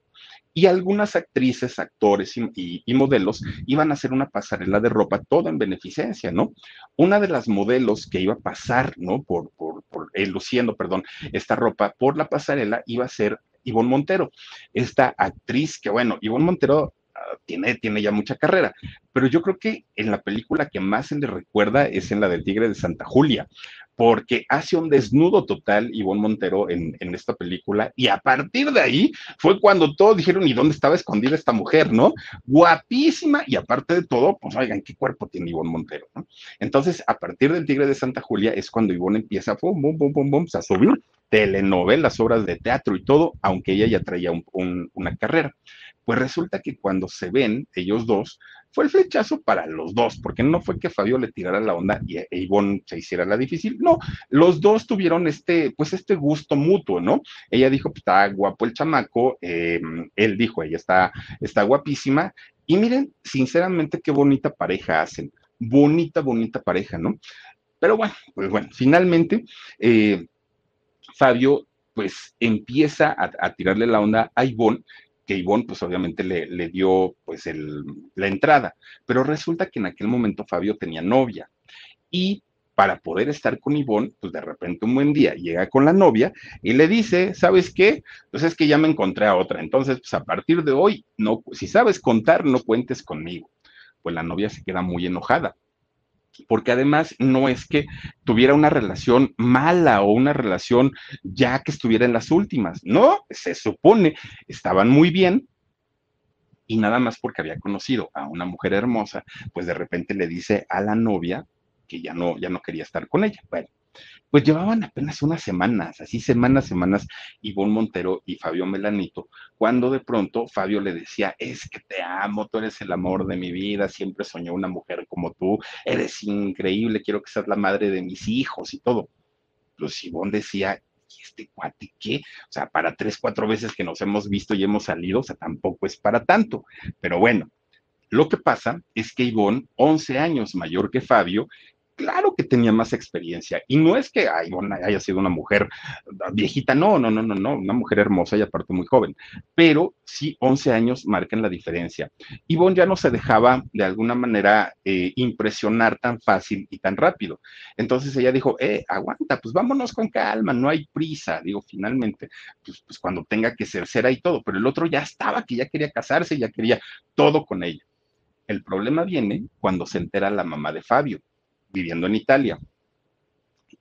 [SPEAKER 1] y algunas actrices, actores y, modelos iban a hacer una pasarela de ropa toda en beneficencia, ¿no? Una de las modelos que iba a pasar, ¿no? Por, por, eh, luciendo, perdón, esta ropa por la pasarela iba a ser Ivonne Montero, esta actriz que, bueno, Ivonne Montero tiene, tiene ya mucha carrera, pero yo creo que en la película que más se le recuerda es en la del Tigre de Santa Julia, porque hace un desnudo total Ivonne Montero en, en, esta película, y a partir de ahí fue cuando todos dijeron, ¿y dónde estaba escondida esta mujer, no? Guapísima, y aparte de todo, pues oigan, ¿qué cuerpo tiene Ivonne Montero? ¿no? Entonces, a partir del Tigre de Santa Julia es cuando Ivonne empieza, bum, bum, bum, bum, a subir telenovelas, obras de teatro y todo, aunque ella ya traía un, un, una carrera. Pues resulta que cuando se ven ellos dos, fue el flechazo para los dos, porque no fue que Fabio le tirara la onda y e Ivonne se hiciera la difícil, no, los dos tuvieron este, pues este gusto mutuo, ¿no? Ella dijo, pues está guapo el chamaco, eh, él dijo, ella está, está guapísima, y miren, sinceramente, qué bonita pareja hacen, bonita, bonita pareja, ¿no? Pero bueno, pues bueno, finalmente, eh, Fabio pues empieza a, a, tirarle la onda a Ivonne que Ivonne pues obviamente le, dio pues el, la entrada, pero resulta que en aquel momento Fabio tenía novia y para poder estar con Ivonne, pues de repente un buen día llega con la novia y le dice, ¿sabes qué? Pues es que ya me encontré a otra, entonces pues a partir de hoy, no, si sabes contar, no cuentes conmigo. Pues la novia se queda muy enojada, porque además no es que tuviera una relación mala o una relación ya que estuviera en las últimas, no, se supone, estaban muy bien y nada más porque había conocido a una mujer hermosa, pues de repente le dice a la novia que ya no, ya no quería estar con ella. Bueno, pues llevaban apenas unas semanas, así semanas, semanas, Ivonne Montero y Fabio Melanito, cuando de pronto Fabio le decía, es que te amo, tú eres el amor de mi vida, siempre soñé una mujer como tú, eres increíble, quiero que seas la madre de mis hijos y todo. Pues Ivonne decía, ¿y este cuate qué? O sea, para tres, cuatro veces que nos hemos visto y hemos salido, o sea, tampoco es para tanto. Pero bueno, lo que pasa es que Ivonne, 11 años mayor que Fabio, Claro que tenía más experiencia. Y no es que ay, haya sido una mujer viejita, no, no, no, no, no, una mujer hermosa y aparte muy joven. Pero sí, 11 años marcan la diferencia. Ivonne ya no se dejaba de alguna manera eh, impresionar tan fácil y tan rápido. Entonces ella dijo, eh, aguanta, pues vámonos con calma, no hay prisa. Digo, finalmente, pues, pues cuando tenga que ser, será y todo. Pero el otro ya estaba, que ya quería casarse, ya quería todo con ella. El problema viene cuando se entera la mamá de Fabio, viviendo en Italia.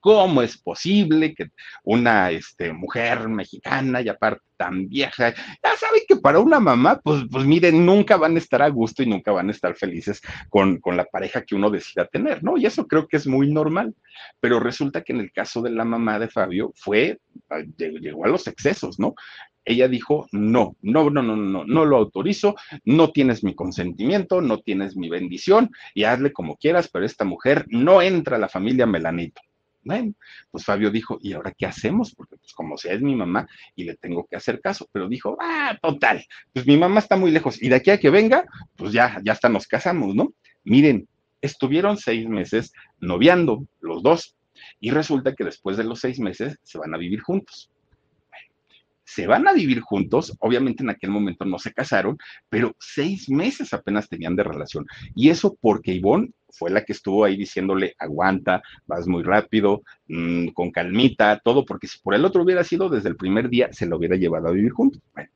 [SPEAKER 1] ¿Cómo es posible que una este, mujer mexicana y aparte tan vieja, ya saben que para una mamá, pues, pues nunca van a estar a gusto y nunca van a estar felices con, con la pareja que uno decida tener, ¿no? Y eso creo que es muy normal. Pero resulta que en el caso de la mamá de Fabio fue, llegó a los excesos, ¿no? Ella dijo, no, no, no, no, no, no lo autorizo, no tienes mi consentimiento, no tienes mi bendición y hazle como quieras, pero esta mujer no entra a la familia Melanito. Bueno, pues Fabio dijo, ¿y ahora qué hacemos? Porque pues como sea es mi mamá y le tengo que hacer caso, pero dijo, ah, total, pues mi mamá está muy lejos y de aquí a que venga, pues ya, ya hasta nos casamos, ¿no? Miren, estuvieron seis meses noviando los dos y resulta que después de los seis meses se van a vivir juntos se van a vivir juntos, obviamente en aquel momento no se casaron, pero seis meses apenas tenían de relación. Y eso porque Ivonne fue la que estuvo ahí diciéndole, aguanta, vas muy rápido, mm, con calmita, todo, porque si por el otro hubiera sido desde el primer día, se lo hubiera llevado a vivir juntos. Bueno,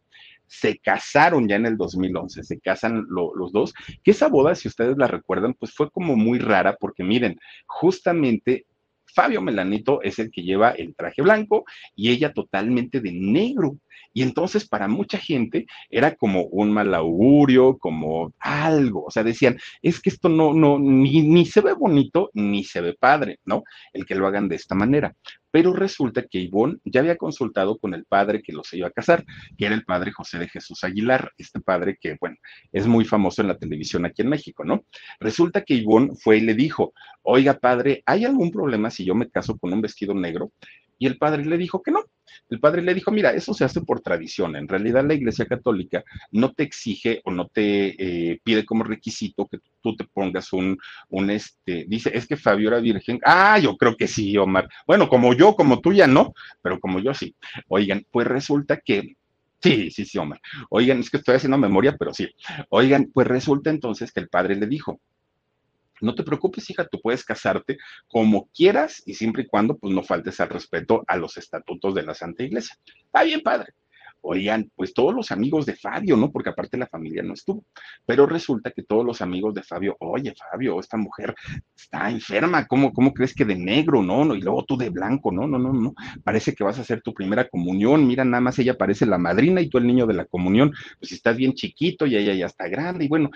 [SPEAKER 1] se casaron ya en el 2011, se casan los dos, que esa boda, si ustedes la recuerdan, pues fue como muy rara, porque miren, justamente Fabio Melanito es el que lleva el traje blanco y ella totalmente de negro. Y entonces para mucha gente era como un mal augurio, como algo. O sea, decían, es que esto no, no, ni, ni se ve bonito ni se ve padre, ¿no? El que lo hagan de esta manera. Pero resulta que Ivonne ya había consultado con el padre que los iba a casar, que era el padre José de Jesús Aguilar, este padre que, bueno, es muy famoso en la televisión aquí en México, ¿no? Resulta que Ivonne fue y le dijo, oiga padre, ¿hay algún problema si yo me caso con un vestido negro? Y el padre le dijo que no. El padre le dijo, mira, eso se hace por tradición. En realidad la Iglesia Católica no te exige o no te eh, pide como requisito que tú te pongas un, un, este, dice, es que Fabio era virgen. Ah, yo creo que sí, Omar. Bueno, como yo, como tú ya no, pero como yo sí. Oigan, pues resulta que Sí, sí, sí, Omar. Oigan, es que estoy haciendo memoria, pero sí. Oigan, pues resulta entonces que el padre le dijo, no te preocupes, hija, tú puedes casarte como quieras y siempre y cuando pues no faltes al respeto a los estatutos de la Santa Iglesia. Está bien, padre. Oigan, pues todos los amigos de Fabio, ¿no? Porque aparte la familia no estuvo. Pero resulta que todos los amigos de Fabio, oye, Fabio, esta mujer está enferma, ¿cómo, cómo crees que de negro, no? no? Y luego tú de blanco, no, no, no, no. Parece que vas a hacer tu primera comunión. Mira, nada más ella parece la madrina y tú el niño de la comunión. Pues estás bien chiquito y ella ya está grande. Y bueno,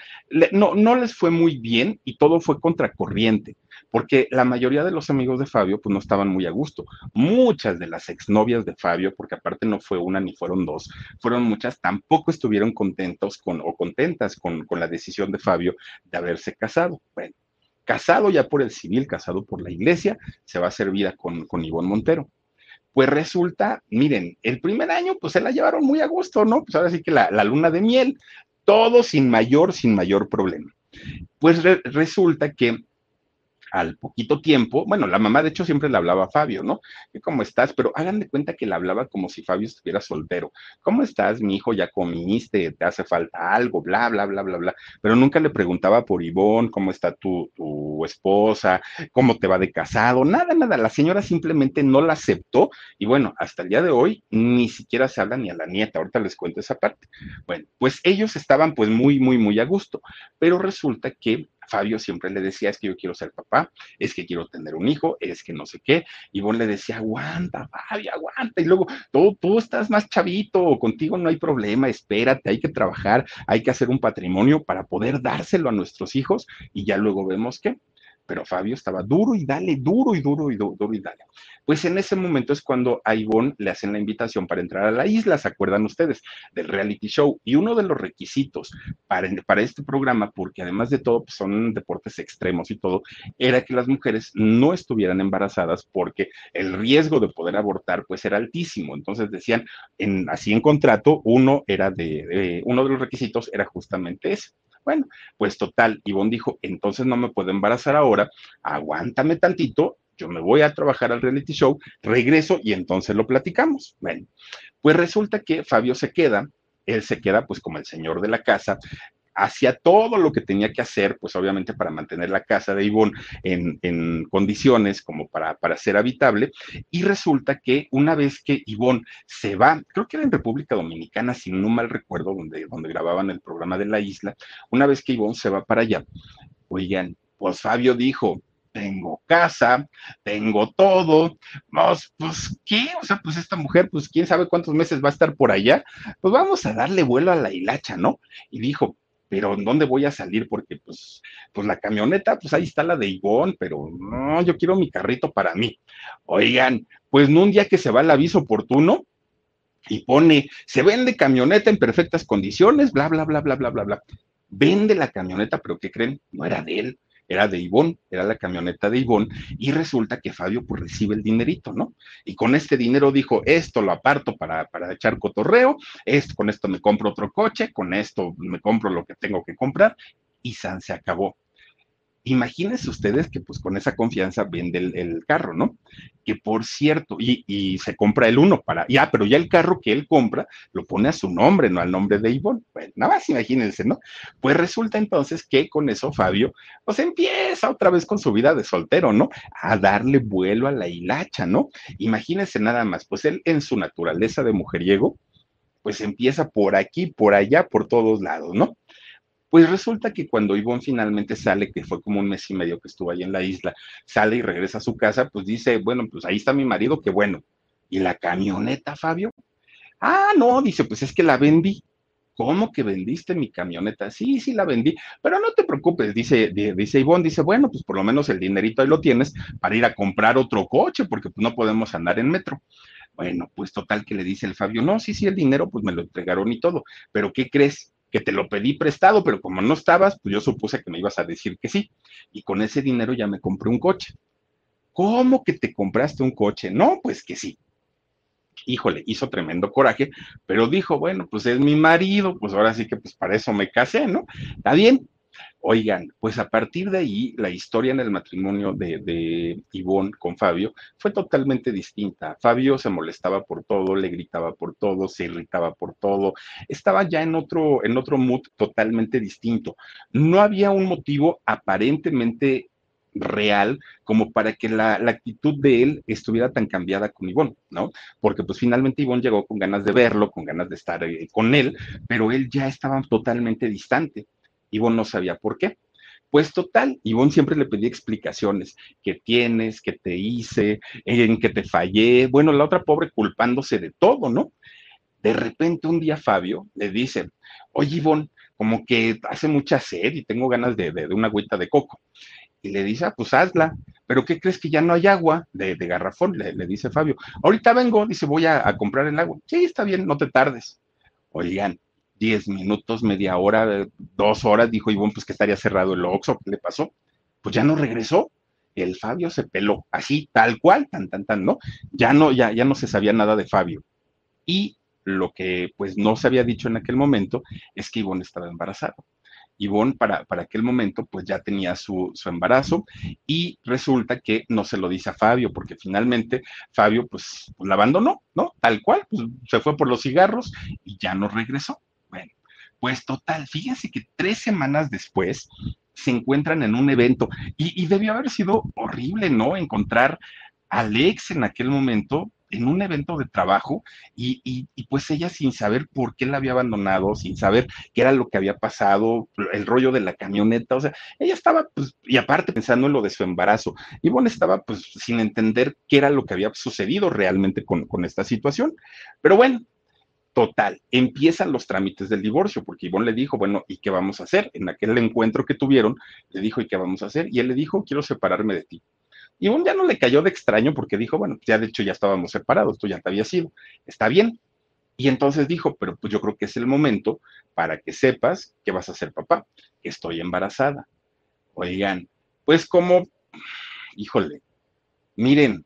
[SPEAKER 1] no, no les fue muy bien y todo fue contracorriente porque la mayoría de los amigos de Fabio pues no estaban muy a gusto. Muchas de las exnovias de Fabio, porque aparte no fue una ni fueron dos, fueron muchas, tampoco estuvieron contentos con o contentas con, con la decisión de Fabio de haberse casado. Bueno, casado ya por el civil, casado por la iglesia, se va a hacer vida con, con Ivonne Montero. Pues resulta, miren, el primer año pues se la llevaron muy a gusto, ¿no? Pues ahora sí que la, la luna de miel, todo sin mayor, sin mayor problema. Pues resulta que al poquito tiempo, bueno, la mamá de hecho siempre le hablaba a Fabio, ¿no? ¿Cómo estás? Pero hagan de cuenta que le hablaba como si Fabio estuviera soltero. ¿Cómo estás, mi hijo? ¿Ya comiste? ¿Te hace falta algo? Bla, bla, bla, bla, bla. Pero nunca le preguntaba por Ivonne, cómo está tu, tu esposa, cómo te va de casado, nada, nada. La señora simplemente no la aceptó y bueno, hasta el día de hoy ni siquiera se habla ni a la nieta. Ahorita les cuento esa parte. Bueno, pues ellos estaban pues muy, muy, muy a gusto, pero resulta que Fabio siempre le decía, es que yo quiero ser papá, es que quiero tener un hijo, es que no sé qué. Y vos le decía, aguanta, Fabio, aguanta. Y luego, tú, tú estás más chavito, contigo no hay problema, espérate, hay que trabajar, hay que hacer un patrimonio para poder dárselo a nuestros hijos y ya luego vemos qué pero Fabio estaba duro y dale, duro y duro y duro, y dale. Pues en ese momento es cuando a Ivonne le hacen la invitación para entrar a la isla, ¿se acuerdan ustedes? Del reality show. Y uno de los requisitos para, para este programa, porque además de todo pues, son deportes extremos y todo, era que las mujeres no estuvieran embarazadas porque el riesgo de poder abortar pues era altísimo. Entonces decían, en, así en contrato, uno era de, uno de los requisitos era justamente ese. Bueno, pues total, Ivonne dijo, entonces no me puedo embarazar ahora, aguántame tantito, yo me voy a trabajar al reality show, regreso y entonces lo platicamos. Bueno, pues resulta que Fabio se queda, él se queda pues como el señor de la casa, hacía todo lo que tenía que hacer, pues obviamente para mantener la casa de Ivonne en, condiciones como para, para, ser habitable. Y resulta que una vez que Ivonne se va, creo que era en República Dominicana, si no mal recuerdo, donde, donde grababan el programa de la isla, una vez que Ivonne se va para allá, oigan, pues Fabio dijo, tengo casa, tengo todo, pues, pues, ¿qué? O sea, pues esta mujer, pues quién sabe cuántos meses va a estar por allá, pues vamos a darle vuelo a la hilacha, ¿no? Y dijo, pero ¿en dónde voy a salir? Porque pues, pues la camioneta, pues ahí está la de Ivón, pero no, yo quiero mi carrito para mí. Oigan, pues no un día que se va el aviso oportuno y pone, se vende camioneta en perfectas condiciones, bla, bla, bla, bla, bla, bla, bla. Vende la camioneta, pero ¿qué creen? No era de él, era de Ivón, era la camioneta de Ivón, y resulta que Fabio pues recibe el dinerito, ¿no? Y con este dinero dijo, esto lo aparto para, para echar cotorreo, esto, con esto me compro otro coche, con esto me compro lo que tengo que comprar, y San se acabó. Imagínense ustedes que pues con esa confianza vende el, carro, ¿no? Que por cierto, y, se compra el uno para, ya, pero ya el carro que él compra lo pone a su nombre, no al nombre de Ivonne. Bueno, nada más imagínense, ¿no? Pues resulta entonces que con eso Fabio, pues empieza otra vez con su vida de soltero, ¿no? A darle vuelo a la hilacha, ¿no? Imagínense nada más, pues él en su naturaleza de mujeriego, pues empieza por aquí, por allá, por todos lados, ¿no? Pues resulta que cuando Ivonne finalmente sale, que fue como un mes y medio que estuvo ahí en la isla, sale y regresa a su casa, pues dice, bueno, pues ahí está mi marido, qué bueno. ¿Y la camioneta, Fabio? Ah, no, dice, pues es que la vendí. ¿Cómo que vendiste mi camioneta? Sí, sí la vendí, pero no te preocupes, dice, dice Ivonne, dice, bueno, pues por lo menos el dinerito ahí lo tienes para ir a comprar otro coche, porque no podemos andar en metro. Bueno, pues total que le dice el Fabio, no, sí, sí, el dinero pues me lo entregaron y todo, pero ¿qué crees? Que te lo pedí prestado, pero como no estabas, pues yo supuse que me ibas a decir que sí. Y con ese dinero ya me compré un coche. ¿Cómo que te compraste un coche? No, pues que sí. Híjole, hizo tremendo coraje, pero dijo, bueno, pues es mi marido, pues ahora sí que pues para eso me casé, ¿no? Está bien, Oigan, pues a partir de ahí, la historia en el matrimonio de, de Ivonne con Fabio fue totalmente distinta. Fabio se molestaba por todo, le gritaba por todo, se irritaba por todo, estaba ya en otro, en otro mood totalmente distinto. No había un motivo aparentemente real como para que la, actitud de él estuviera tan cambiada con Ivonne, ¿no? Porque pues finalmente Ivonne llegó con ganas de verlo, con ganas de estar eh, con él, pero él ya estaba totalmente distante. Ivonne no sabía por qué. Pues total, Ivonne siempre le pedía explicaciones, qué tienes, qué te hice, en qué te fallé, bueno, la otra pobre culpándose de todo, ¿no? De repente un día Fabio le dice, oye Ivonne, como que hace mucha sed y tengo ganas de, una agüita de coco. Y le dice, ah, pues hazla, pero ¿qué crees que ya no hay agua de, garrafón? Le, dice Fabio, ahorita vengo, dice, voy a comprar el agua. Sí, está bien, no te tardes. Oigan, 10 minutos, media hora, dos horas, dijo Ivonne, pues que estaría cerrado el Oxxo, ¿qué le pasó? Pues ya no regresó. El Fabio se peló, así, tal cual, tan, tan, tan, ¿no? Ya no, ya, ya no se sabía nada de Fabio. Y lo que pues no se había dicho en aquel momento es que Ivonne estaba embarazada. Ivonne para, para aquel momento pues ya tenía su, su, embarazo y resulta que no se lo dice a Fabio porque finalmente Fabio pues, pues la abandonó, ¿no? Tal cual, pues se fue por los cigarros y ya no regresó. Pues total, fíjense que tres semanas después se encuentran en un evento y, debió haber sido horrible, ¿no? Encontrar a Alex en aquel momento en un evento de trabajo y, pues ella sin saber por qué la había abandonado, sin saber qué era lo que había pasado, el rollo de la camioneta, o sea, ella estaba pues, y aparte pensando en lo de su embarazo, y bueno, estaba pues sin entender qué era lo que había sucedido realmente con, con esta situación. Pero bueno, Total, empiezan los trámites del divorcio, porque Ivonne le dijo, bueno, ¿y qué vamos a hacer? En aquel encuentro que tuvieron, le dijo, ¿y qué vamos a hacer? Y él le dijo, quiero separarme de ti. Ivonne ya no le cayó de extraño porque dijo, bueno, ya de hecho ya estábamos separados, tú ya te habías ido, está bien. Y entonces dijo, pero pues yo creo que es el momento para que sepas que vas a ser papá, que estoy embarazada. Oigan, pues como, híjole, miren,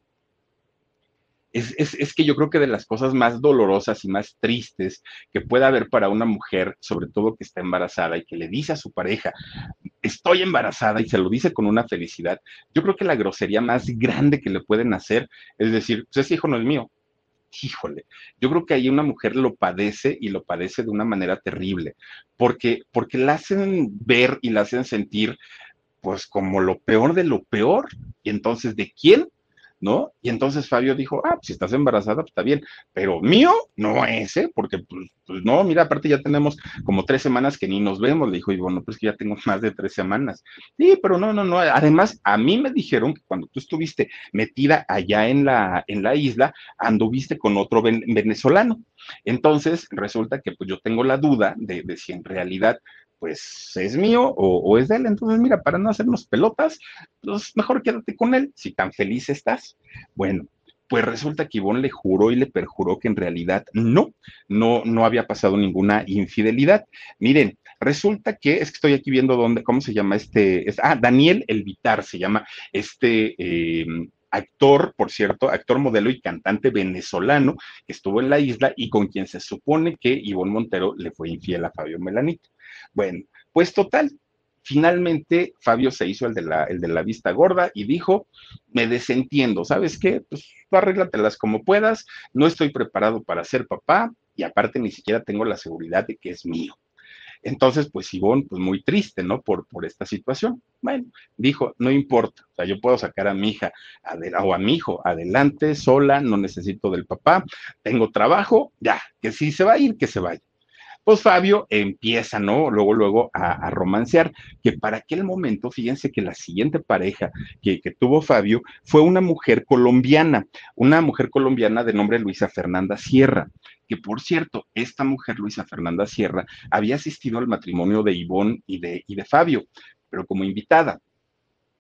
[SPEAKER 1] es, que yo creo que de las cosas más dolorosas y más tristes que pueda haber para una mujer, sobre todo que está embarazada y que le dice a su pareja, estoy embarazada y se lo dice con una felicidad, yo creo que la grosería más grande que le pueden hacer es decir, pues ese hijo no es mío. Híjole, yo creo que ahí una mujer lo padece y lo padece de una manera terrible, porque, porque la hacen ver y la hacen sentir pues como lo peor de lo peor. Y entonces, ¿de quién? ¿No? Y entonces Fabio dijo, ah, pues si estás embarazada, pues está bien, pero mío no es, ¿eh? Porque, pues, pues, no, mira, aparte ya tenemos como tres semanas que ni nos vemos, le dijo, y bueno, pues que ya tengo más de tres semanas. Sí, pero no, no, no, además a mí me dijeron que cuando tú estuviste metida allá en la, en la isla, anduviste con otro venezolano. Entonces, resulta que pues yo tengo la duda de, de si en realidad pues es mío o, es de él. Entonces, mira, para no hacernos pelotas, pues mejor quédate con él, si tan feliz estás. Bueno, pues resulta que Ivonne le juró y le perjuró que en realidad no, no, no había pasado ninguna infidelidad. Miren, resulta que, es que estoy aquí viendo dónde, cómo se llama este, ah, Daniel Elvitar se llama este em, actor, por cierto, actor, modelo y cantante venezolano que estuvo en la isla y con quien se supone que Ivonne Montero le fue infiel a Fabio Melanito. Bueno, pues total, finalmente Fabio se hizo el de la, el de la vista gorda y dijo, me desentiendo, ¿sabes qué? Pues arréglatelas como puedas, no estoy preparado para ser papá y aparte ni siquiera tengo la seguridad de que es mío. Entonces, pues Ivonne, pues muy triste, ¿no? Por, por esta situación. Bueno, dijo, no importa, o sea, yo puedo sacar a mi hija o a mi hijo adelante, sola, no necesito del papá, tengo trabajo, ya, que si se va a ir, que se vaya pues Fabio empieza, ¿no? Luego, luego a, romancear, que para aquel momento, fíjense que la siguiente pareja que, tuvo Fabio fue una mujer colombiana, una mujer colombiana de nombre Luisa Fernanda Sierra, que por cierto, esta mujer, Luisa Fernanda Sierra, había asistido al matrimonio de Ivonne y de, y de Fabio, pero como invitada.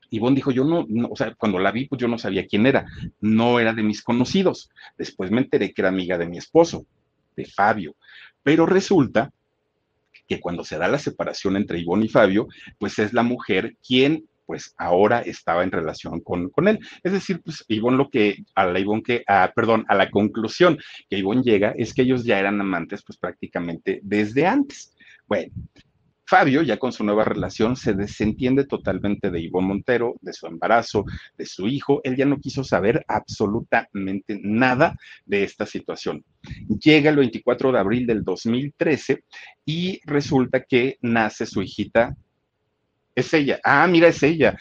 [SPEAKER 1] Ivonne dijo, yo no, no, o sea, cuando la vi, pues yo no sabía quién era, no era de mis conocidos. Después me enteré que era amiga de mi esposo, de Fabio. Pero resulta que cuando se da la separación entre Ivonne y Fabio, pues es la mujer quien pues ahora estaba en relación con, con él. Es decir, pues Ivonne lo que, a la Ivonne que, ah, perdón, a la conclusión que Ivonne llega es que ellos ya eran amantes pues prácticamente desde antes. Bueno, Fabio, ya con su nueva relación, se desentiende totalmente de Ivonne Montero, de su embarazo, de su hijo. Él ya no quiso saber absolutamente nada de esta situación. Llega el 24 de abril del 2013 y resulta que nace su hijita. Es ella. Ah, mira, es ella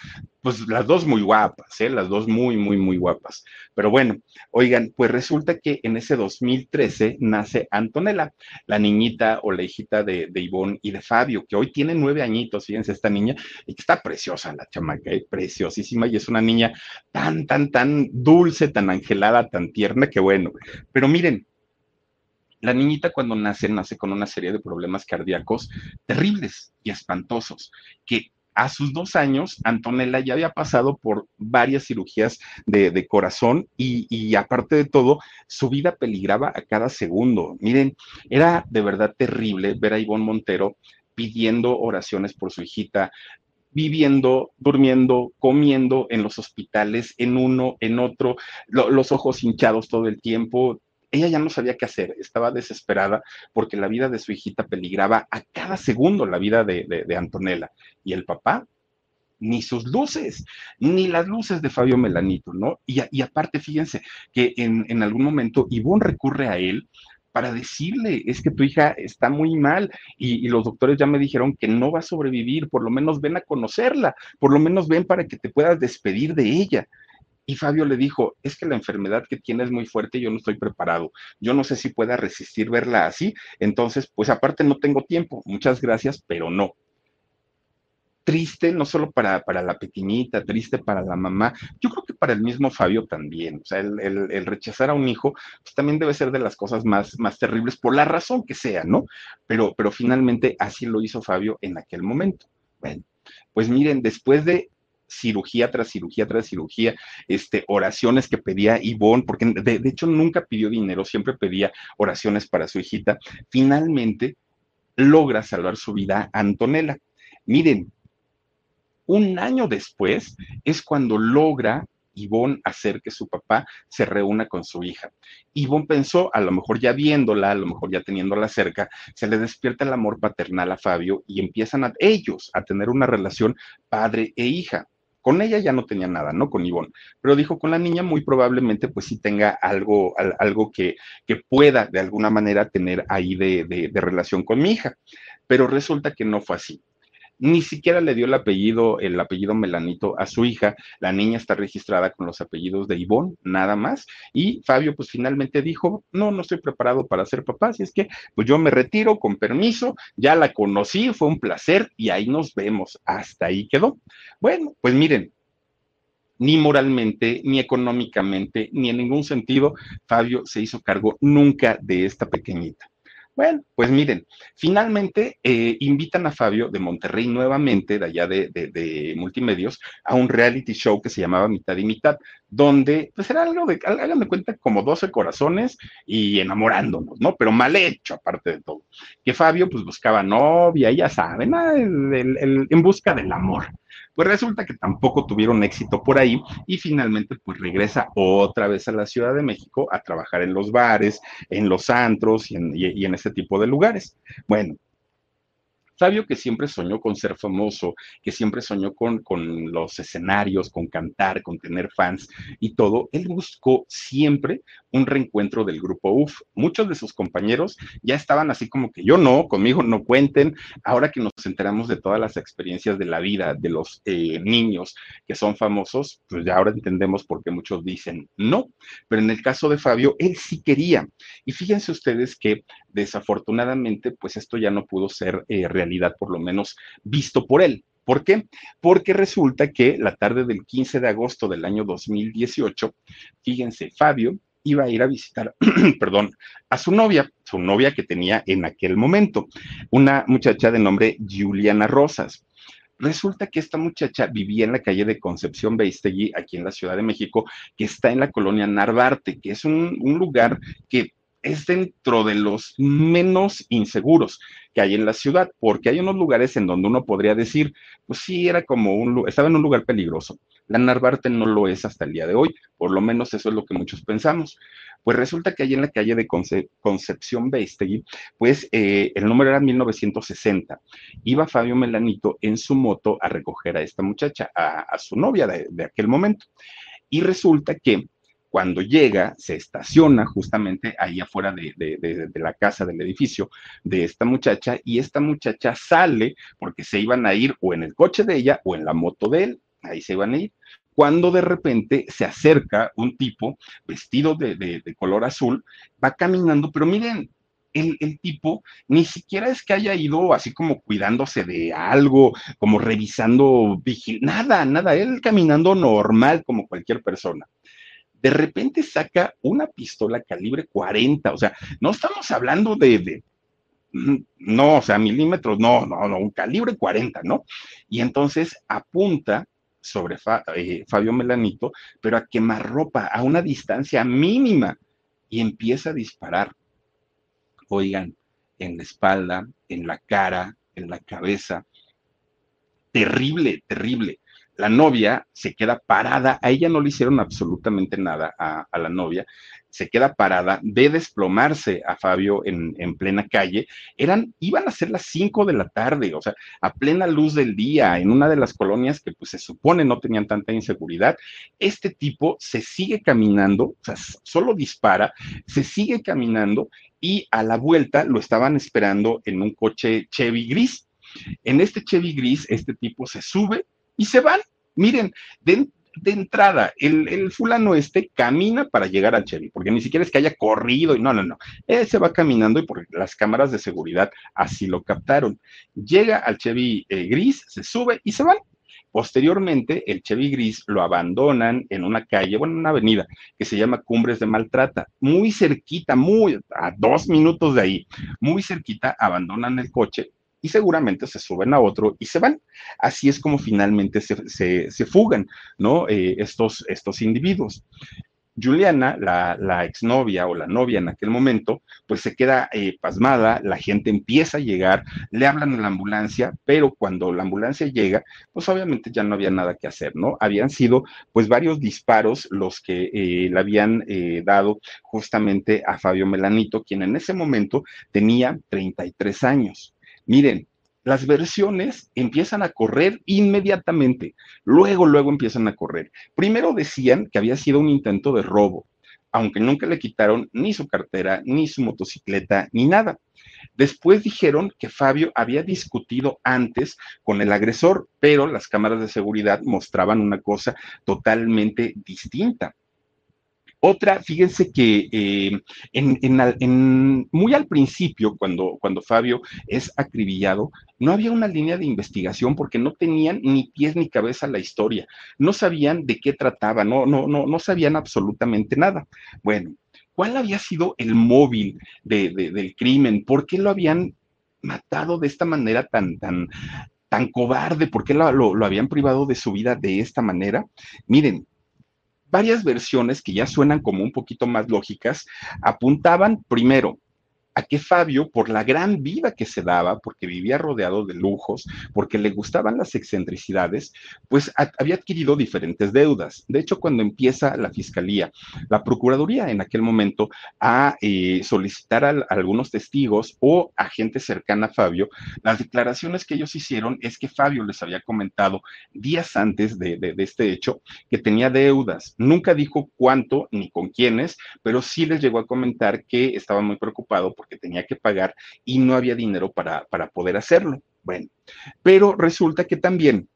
[SPEAKER 1] pues las dos muy guapas, ¿eh? las dos muy, muy, muy guapas. Pero bueno, oigan, pues resulta que en ese 2013 nace Antonella, la niñita o la hijita de, de Ivonne y de Fabio, que hoy tiene nueve añitos, fíjense, esta niña, y está preciosa la chamaca, ¿eh? preciosísima, y es una niña tan, tan, tan dulce, tan angelada, tan tierna, que bueno. Pero miren, la niñita cuando nace, nace con una serie de problemas cardíacos terribles y espantosos, que a sus dos años, Antonella ya había pasado por varias cirugías de, corazón y, aparte de todo, su vida peligraba a cada segundo. Miren, era de verdad terrible ver a Ivonne Montero pidiendo oraciones por su hijita, viviendo, durmiendo, comiendo en los hospitales, en uno, en otro, los ojos hinchados todo el tiempo, ella ya no sabía qué hacer, estaba desesperada porque la vida de su hijita peligraba a cada segundo la vida de, Antonella. Y el papá, ni sus luces, ni las luces de Fabio Melanito, ¿no? Y, aparte, fíjense que en, algún momento Ivonne recurre a él para decirle, es que tu hija está muy mal y, los doctores ya me dijeron que no va a sobrevivir, por lo menos ven a conocerla, por lo menos ven para que te puedas despedir de ella. Y Fabio le dijo, es que la enfermedad que tiene es muy fuerte yo no estoy preparado. Yo no sé si pueda resistir verla así. Entonces, pues aparte no tengo tiempo. Muchas gracias, pero no. Triste no solo para, para la pequeñita, triste para la mamá, yo creo que para el mismo Fabio también. O sea, el, rechazar a un hijo pues, también debe ser de las cosas más, más terribles, por la razón que sea, ¿no? Pero, pero finalmente así lo hizo Fabio en aquel momento. Bueno, pues miren, después de cirugía tras cirugía tras cirugía, este, oraciones que pedía Ivonne, porque de, hecho nunca pidió dinero, siempre pedía oraciones para su hijita. Finalmente logra salvar su vida Antonella. Miren, un año después es cuando logra Ivonne hacer que su papá se reúna con su hija. Ivonne pensó, a lo mejor ya viéndola, a lo mejor ya teniéndola cerca, se le despierta el amor paternal a Fabio y empiezan a, ellos a tener una relación padre e hija. Con ella ya no tenía nada, ¿no? Con Ivonne. Pero dijo, con la niña muy probablemente pues sí tenga algo, algo que, que pueda de alguna manera tener ahí de, de relación con mi hija. Pero resulta que no fue así ni siquiera le dio el apellido, el apellido Melanito a su hija. La niña está registrada con los apellidos de Ivonne, nada más. Y Fabio, pues finalmente dijo, no, no estoy preparado para ser papá, así es que pues yo me retiro con permiso, ya la conocí, fue un placer y ahí nos vemos. Hasta ahí quedó. Bueno, pues miren, ni moralmente, ni económicamente, ni en ningún sentido, Fabio se hizo cargo nunca de esta pequeñita. Bueno, pues miren, finalmente eh, invitan a Fabio de Monterrey nuevamente, de allá de, Multimedios, a un reality show que se llamaba Mitad y Mitad, donde pues era algo de, háganme cuenta, como 12 corazones y enamorándonos, ¿no? Pero mal hecho, aparte de todo. Que Fabio pues buscaba novia, ya saben, ah, en busca del amor. Pues resulta que tampoco tuvieron éxito por ahí y finalmente pues regresa otra vez a la Ciudad de México a trabajar en los bares, en los antros y en, ese tipo de lugares. Bueno, Fabio, que siempre soñó con ser famoso, que siempre soñó con, con, los escenarios, con cantar, con tener fans y todo, él buscó siempre un reencuentro del grupo UF. Muchos de sus compañeros ya estaban así como que yo no, conmigo no cuenten. Ahora que nos enteramos de todas las experiencias de la vida de los eh, niños que son famosos, pues ya ahora entendemos por qué muchos dicen no. Pero en el caso de Fabio, él sí quería. Y fíjense ustedes que desafortunadamente, pues esto ya no pudo ser eh, por lo menos visto por él. ¿Por qué? Porque resulta que la tarde del 15 de agosto del año 2018, fíjense, Fabio iba a ir a visitar, perdón, a su novia, su novia que tenía en aquel momento, una muchacha de nombre Juliana Rosas. Resulta que esta muchacha vivía en la calle de Concepción Beistegui, aquí en la Ciudad de México, que está en la colonia Narvarte, que es un lugar que es dentro de los menos inseguros que hay en la ciudad, porque hay unos lugares en donde uno podría decir, pues sí, era como un, estaba en un lugar peligroso. La Narvarte no lo es hasta el día de hoy, por lo menos eso es lo que muchos pensamos. Pues resulta que ahí en la calle de Concepción Beistegui, pues eh, el número era 1960. Iba Fabio Melanito en su moto a recoger a esta muchacha, a, su novia de aquel momento. Y resulta que cuando llega, se estaciona justamente ahí afuera de, la casa, del edificio de esta muchacha, y esta muchacha sale porque se iban a ir o en el coche de ella o en la moto de él, ahí se iban a ir. Cuando de repente se acerca un tipo vestido de, color azul, va caminando, pero miren, el, el, tipo ni siquiera es que haya ido así como cuidándose de algo, como revisando, nada, nada, él caminando normal como cualquier persona de repente saca una pistola calibre 40, o sea, no estamos hablando de, no, o sea, milímetros, no, no, no, un calibre 40, ¿no? Y entonces apunta sobre eh, Fabio Melanito, pero a quemarropa, a una distancia mínima, y empieza a disparar. Oigan, en la espalda, en la cara, en la cabeza. Terrible, terrible la novia se queda parada, a ella no le hicieron absolutamente nada a, la novia, se queda parada, ve desplomarse a Fabio en, plena calle, eran, iban a ser las 5 de la tarde, o sea, a plena luz del día, en una de las colonias que pues se supone no tenían tanta inseguridad, este tipo se sigue caminando, o sea, solo dispara, se sigue caminando y a la vuelta lo estaban esperando en un coche Chevy gris. En este Chevy gris, este tipo se sube, y se van. Miren, de, entrada, el, fulano este camina para llegar al Chevy, porque ni siquiera es que haya corrido y no, no, no. Él se va caminando y por las cámaras de seguridad así lo captaron. Llega al Chevy eh, gris, se sube y se van. Posteriormente, el Chevy Gris lo abandonan en una calle, bueno, en una avenida que se llama Cumbres de Maltrata, muy cerquita, muy a dos minutos de ahí, muy cerquita, abandonan el coche y seguramente se suben a otro y se van. Así es como finalmente se, fugan, ¿no? Eh, estos, estos individuos. Juliana, la, la exnovia o la novia en aquel momento, pues se queda eh, pasmada, la gente empieza a llegar, le hablan a la ambulancia, pero cuando la ambulancia llega, pues obviamente ya no había nada que hacer, ¿no? Habían sido pues varios disparos los que eh, le habían dado justamente a Fabio Melanito, quien en ese momento tenía 33 años. Miren, las versiones empiezan a correr inmediatamente, luego, luego empiezan a correr. Primero decían que había sido un intento de robo, aunque nunca le quitaron ni su cartera, ni su motocicleta, ni nada. Después dijeron que Fabio había discutido antes con el agresor, pero las cámaras de seguridad mostraban una cosa totalmente distinta. Otra, fíjense que eh, muy al principio, cuando, cuando Fabio es acribillado, no había una línea de investigación porque no tenían ni pies ni cabeza la historia, no sabían de qué trataba, no, no, no, no sabían absolutamente nada. Bueno, ¿cuál había sido el móvil del crimen? ¿Por qué lo habían matado de esta manera tan, tan, tan cobarde? ¿Por qué lo, lo habían privado de su vida de esta manera? Miren, varias versiones que ya suenan como un poquito más lógicas, apuntaban primero a que Fabio, por la gran vida que se daba, porque vivía rodeado de lujos, porque le gustaban las excentricidades, pues había adquirido diferentes deudas. De hecho, cuando empieza la fiscalía, la Procuraduría en aquel momento a eh, solicitar a, algunos testigos o a gente cercana a Fabio, las declaraciones que ellos hicieron es que Fabio les había comentado días antes de, este hecho que tenía deudas. Nunca dijo cuánto ni con quiénes, pero sí les llegó a comentar que estaba muy preocupado por que tenía que pagar y no había dinero para, para poder hacerlo. Bueno, pero resulta que también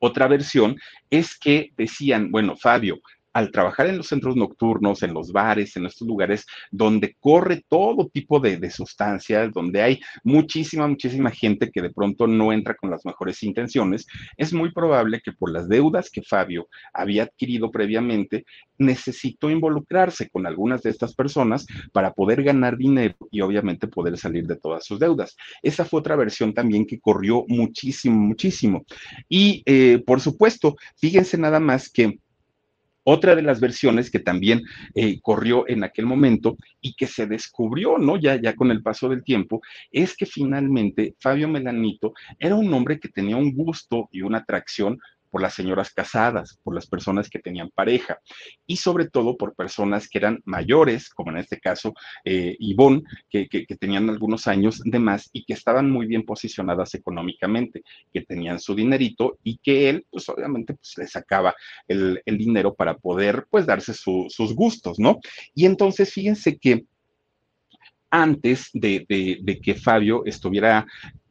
[SPEAKER 1] otra versión es que decían, bueno, Fabio, al trabajar en los centros nocturnos, en los bares, en estos lugares donde corre todo tipo de, sustancias, donde hay muchísima, muchísima gente que de pronto no entra con las mejores intenciones, es muy probable que por las deudas que Fabio había adquirido previamente, necesitó involucrarse con algunas de estas personas para poder ganar dinero y obviamente poder salir de todas sus deudas. Esa fue otra versión también que corrió muchísimo, muchísimo. Y eh, por supuesto, fíjense nada más que otra de las versiones que también eh, corrió en aquel momento y que se descubrió, ¿no? Ya, ya con el paso del tiempo, es que finalmente Fabio Melanito era un hombre que tenía un gusto y una atracción por las señoras casadas, por las personas que tenían pareja y sobre todo por personas que eran mayores, como en este caso eh, Ivonne, que, tenían algunos años de más y que estaban muy bien posicionadas económicamente, que tenían su dinerito y que él, pues obviamente, pues le sacaba el, dinero para poder, pues, darse sus gustos, ¿no? Y entonces, fíjense que antes de, de, que Fabio estuviera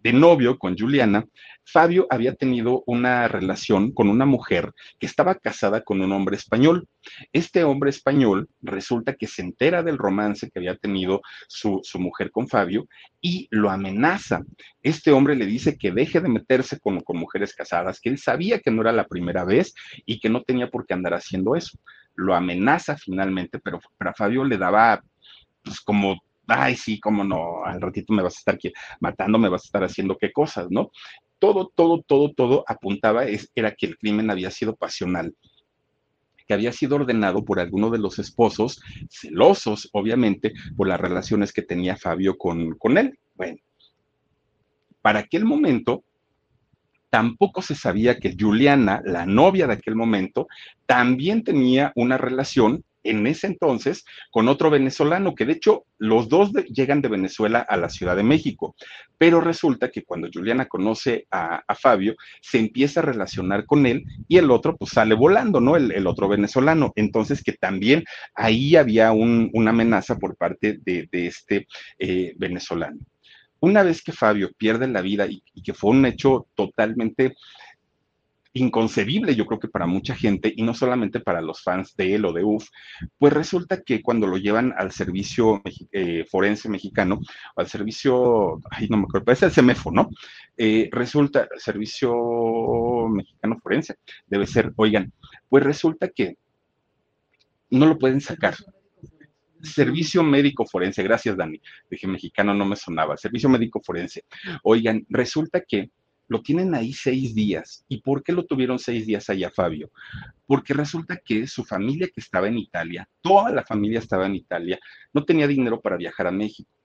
[SPEAKER 1] de novio con Juliana, Fabio había tenido una relación con una mujer que estaba casada con un hombre español. Este hombre español resulta que se entera del romance que había tenido su, mujer con Fabio y lo amenaza. Este hombre le dice que deje de meterse con, con mujeres casadas, que él sabía que no era la primera vez y que no tenía por qué andar haciendo eso. Lo amenaza finalmente, pero para Fabio le daba pues como ay, sí, cómo no, al ratito me vas a estar matando, me vas a estar haciendo qué cosas, ¿no? Todo, todo, todo, todo apuntaba, es, era que el crimen había sido pasional que había sido ordenado por alguno de los esposos, celosos, obviamente, por las relaciones que tenía Fabio con, con él. Bueno, para aquel momento, tampoco se sabía que Juliana, la novia de aquel momento, también tenía una relación en ese entonces con otro venezolano, que de hecho los dos llegan de Venezuela a la Ciudad de México, pero resulta que cuando Juliana conoce a, Fabio, se empieza a relacionar con él y el otro pues sale volando, ¿no? El, otro venezolano. Entonces que también ahí había una amenaza por parte de, este eh, venezolano. Una vez que Fabio pierde la vida y que fue un hecho totalmente inconcebible, yo creo que para mucha gente, y no solamente para los fans de él o de UF, pues resulta que cuando lo llevan al servicio eh, forense mexicano, al servicio, ay, no me acuerdo, parece el CEMEFO, ¿no? Eh, resulta, servicio mexicano forense, debe ser, oigan, pues resulta que no lo pueden sacar. Servicio médico forense, gracias Dani, dije mexicano, no me sonaba, servicio médico forense. Oigan, resulta que lo tienen ahí seis días. ¿Y por qué lo tuvieron seis días allá, Fabio? Porque resulta que su familia que estaba en Italia, toda la familia estaba en Italia, no tenía dinero para viajar a México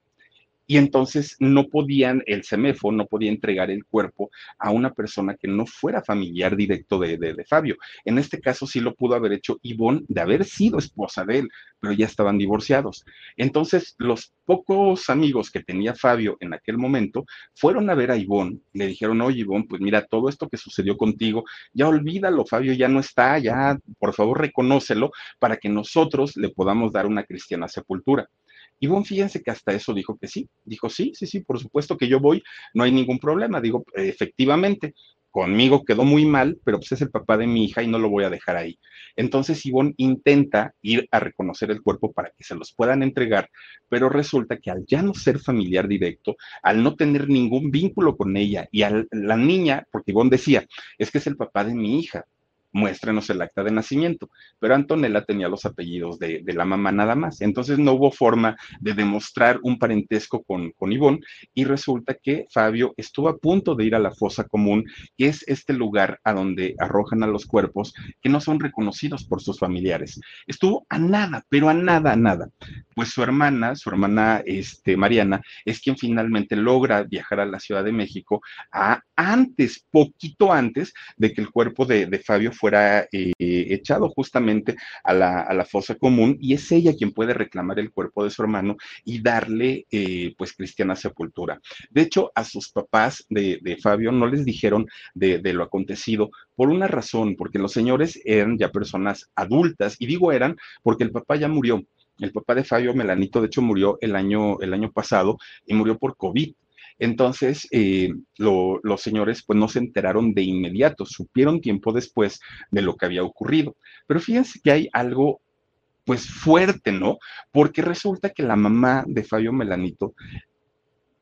[SPEAKER 1] y entonces no podían, el CEMEFO no podía entregar el cuerpo a una persona que no fuera familiar directo de, de, Fabio. En este caso sí lo pudo haber hecho Ivonne de haber sido esposa de él, pero ya estaban divorciados. Entonces los pocos amigos que tenía Fabio en aquel momento fueron a ver a Ivonne, le dijeron, oye Ivonne, pues mira, todo esto que sucedió contigo, ya olvídalo, Fabio ya no está, ya por favor reconócelo para que nosotros le podamos dar una cristiana sepultura. Bueno, fíjense que hasta eso dijo que sí. Dijo, sí, sí, sí, por supuesto que yo voy, no hay ningún problema. Digo, efectivamente, conmigo quedó muy mal, pero pues es el papá de mi hija y no lo voy a dejar ahí. Entonces Ivonne intenta ir a reconocer el cuerpo para que se los puedan entregar, pero resulta que al ya no ser familiar directo, al no tener ningún vínculo con ella y a la niña, porque Ivonne decía, es que es el papá de mi hija, muéstrenos el acta de nacimiento. Pero Antonella tenía los apellidos de, la mamá nada más. Entonces no hubo forma de demostrar un parentesco con, con Ivonne y resulta que Fabio estuvo a punto de ir a la fosa común, que es este lugar a donde arrojan a los cuerpos que no son reconocidos por sus familiares. Estuvo a nada, pero a nada, a nada. Pues su hermana, su hermana este, Mariana, es quien finalmente logra viajar a la Ciudad de México a antes, poquito antes de que el cuerpo de, de Fabio fuera eh, echado justamente a la, fosa común y es ella quien puede reclamar el cuerpo de su hermano y darle eh, pues cristiana sepultura. De hecho, a sus papás de, Fabio no les dijeron de, de, lo acontecido por una razón, porque los señores eran ya personas adultas y digo eran porque el papá ya murió. El papá de Fabio Melanito, de hecho, murió el año, el año pasado y murió por COVID. Entonces, eh, los señores pues no se enteraron de inmediato, supieron tiempo después de lo que había ocurrido. Pero fíjense que hay algo pues fuerte, ¿no? Porque resulta que la mamá de Fabio Melanito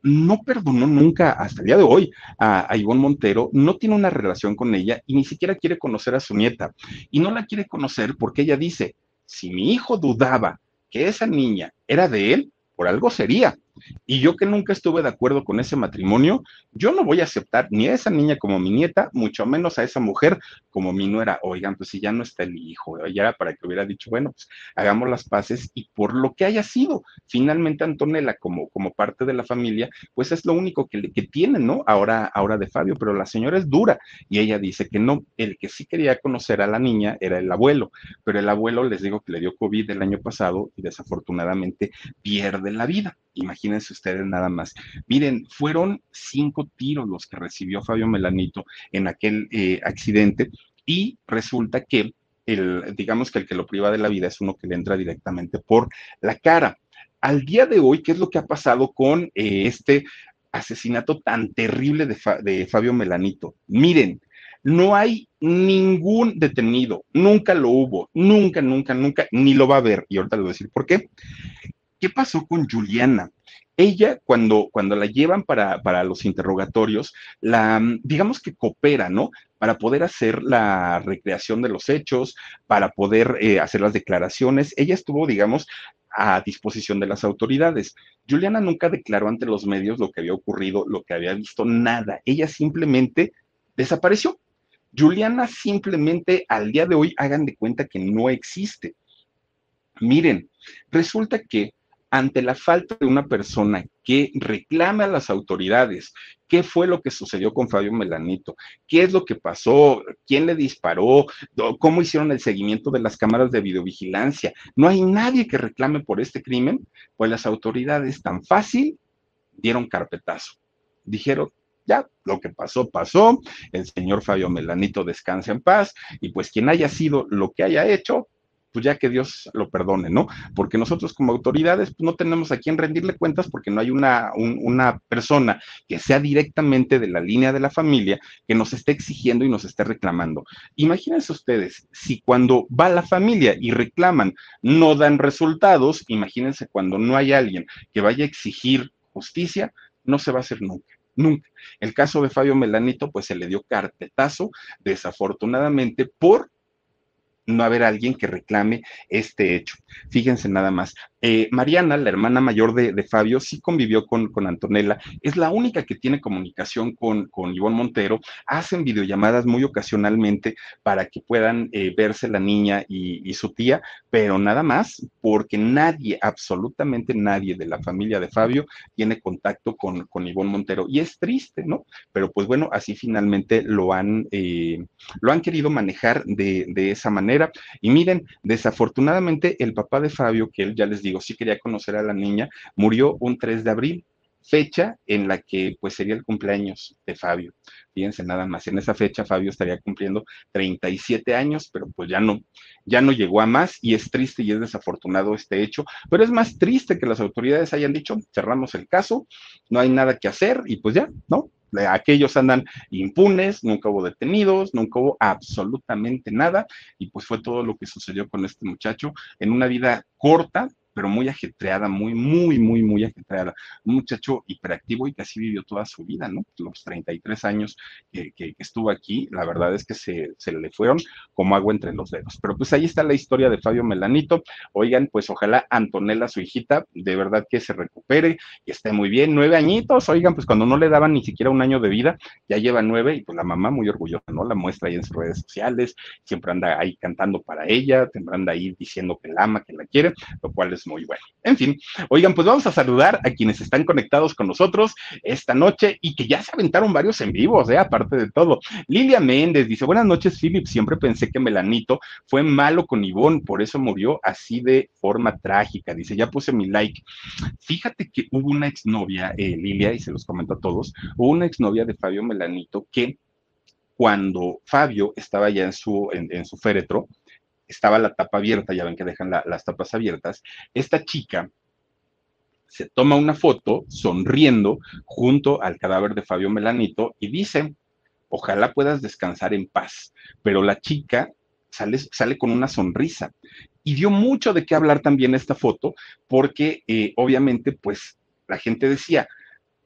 [SPEAKER 1] no perdonó nunca hasta el día de hoy a, a, Ivonne Montero, no tiene una relación con ella y ni siquiera quiere conocer a su nieta. Y no la quiere conocer porque ella dice, si mi hijo dudaba que esa niña era de él, por algo sería. Y yo que nunca estuve de acuerdo con ese matrimonio, yo no voy a aceptar ni a esa niña como mi nieta, mucho menos a esa mujer como mi nuera. Oigan, pues si ya no está el hijo, ya era para que hubiera dicho, bueno, pues hagamos las paces y por lo que haya sido, finalmente Antonella como, como parte de la familia, pues es lo único que, que tiene, ¿no? Ahora, ahora de Fabio, pero la señora es dura y ella dice que no, el que sí quería conocer a la niña era el abuelo, pero el abuelo les digo que le dio COVID el año pasado y desafortunadamente pierde la vida. Imagínense ustedes nada más. Miren, fueron cinco tiros los que recibió Fabio Melanito en aquel eh, accidente y resulta que el, digamos que el que lo priva de la vida es uno que le entra directamente por la cara. Al día de hoy, ¿qué es lo que ha pasado con eh, este asesinato tan terrible de, Fabio Melanito? Miren, no hay ningún detenido, nunca lo hubo, nunca, nunca, nunca, ni lo va a haber. Y ahorita le voy a decir por qué. ¿Qué pasó con Juliana? Ella, cuando, cuando la llevan para, para, los interrogatorios, digamos que coopera, ¿no? Para poder hacer la recreación de los hechos, para poder eh, hacer las declaraciones. Ella estuvo, digamos, a disposición de las autoridades. Juliana nunca declaró ante los medios lo que había ocurrido, lo que había visto, nada. Ella simplemente desapareció. Juliana simplemente al día de hoy hagan de cuenta que no existe. Miren, resulta que ante la falta de una persona que reclame a las autoridades qué fue lo que sucedió con Fabio Melanito, qué es lo que pasó, quién le disparó, cómo hicieron el seguimiento de las cámaras de videovigilancia. No hay nadie que reclame por este crimen, pues las autoridades tan fácil dieron carpetazo. Dijeron, ya, lo que pasó, pasó, el señor Fabio Melanito descansa en paz y pues quien haya sido lo que haya hecho, pues ya que Dios lo perdone, ¿no? Porque nosotros como autoridades pues, no tenemos a quién rendirle cuentas porque no hay una, una persona que sea directamente de la línea de la familia que nos esté exigiendo y nos esté reclamando. Imagínense ustedes, si cuando va la familia y reclaman no dan resultados, imagínense cuando no hay alguien que vaya a exigir justicia, no se va a hacer nunca. Nunca. El caso de Fabio Melanito, pues se le dio carpetazo, desafortunadamente, por no haber alguien que reclame este hecho. Fíjense nada más, Eh, Mariana, la hermana mayor de, Fabio, sí convivió con, con, Antonella, es la única que tiene comunicación con, con Ivonne Montero, hacen videollamadas muy ocasionalmente para que puedan eh, verse la niña y, y, su tía, pero nada más porque nadie, absolutamente nadie de la familia de Fabio tiene contacto con, con Ivonne Montero. Y es triste, ¿no? Pero pues bueno, así finalmente lo han, eh, lo han querido manejar de, de esa manera. Y miren, desafortunadamente el papá de Fabio, que él ya les digo, sí quería conocer a la niña, murió un 3 de abril fecha en la que pues sería el cumpleaños de Fabio. Fíjense nada más, en esa fecha Fabio estaría cumpliendo 37 años, pero pues ya no, ya no llegó a más y es triste y es desafortunado este hecho, pero es más triste que las autoridades hayan dicho, cerramos el caso, no hay nada que hacer y pues ya, ¿no? Aquellos andan impunes, nunca hubo detenidos, nunca hubo absolutamente nada y pues fue todo lo que sucedió con este muchacho en una vida corta, pero muy ajetreada, muy, muy, muy, muy ajetreada. Un muchacho hiperactivo y que así vivió toda su vida, ¿no? Los 33 años que, que, estuvo aquí, la verdad es que se, se, le fueron como agua entre los dedos. Pero pues ahí está la historia de Fabio Melanito. Oigan, pues ojalá Antonella, su hijita, de verdad que se recupere y esté muy bien. Nueve añitos, oigan, pues cuando no le daban ni siquiera un año de vida, ya lleva nueve y pues la mamá muy orgullosa, ¿no? La muestra ahí en sus redes sociales, siempre anda ahí cantando para ella, siempre anda ahí diciendo que la ama, que la quiere, lo cual es muy bueno. En fin, oigan, pues vamos a saludar a quienes están conectados con nosotros esta noche y que ya se aventaron varios en vivos, ¿eh? aparte de todo. Lilia Méndez dice, buenas noches, Philip, siempre pensé que Melanito fue malo con Ivonne, por eso murió así de forma trágica. Dice, ya puse mi like. Fíjate que hubo una exnovia, eh, Lilia, y se los comento a todos, hubo una exnovia de Fabio Melanito que cuando Fabio estaba ya en su, en su féretro, estaba la tapa abierta, ya ven que dejan las tapas abiertas, esta chica se toma una foto sonriendo junto al cadáver de Fabio Melanito y dice, ojalá puedas descansar en paz, pero la chica sale, sale con una sonrisa. Y dio mucho de qué hablar también esta foto, porque eh, obviamente, pues la gente decía,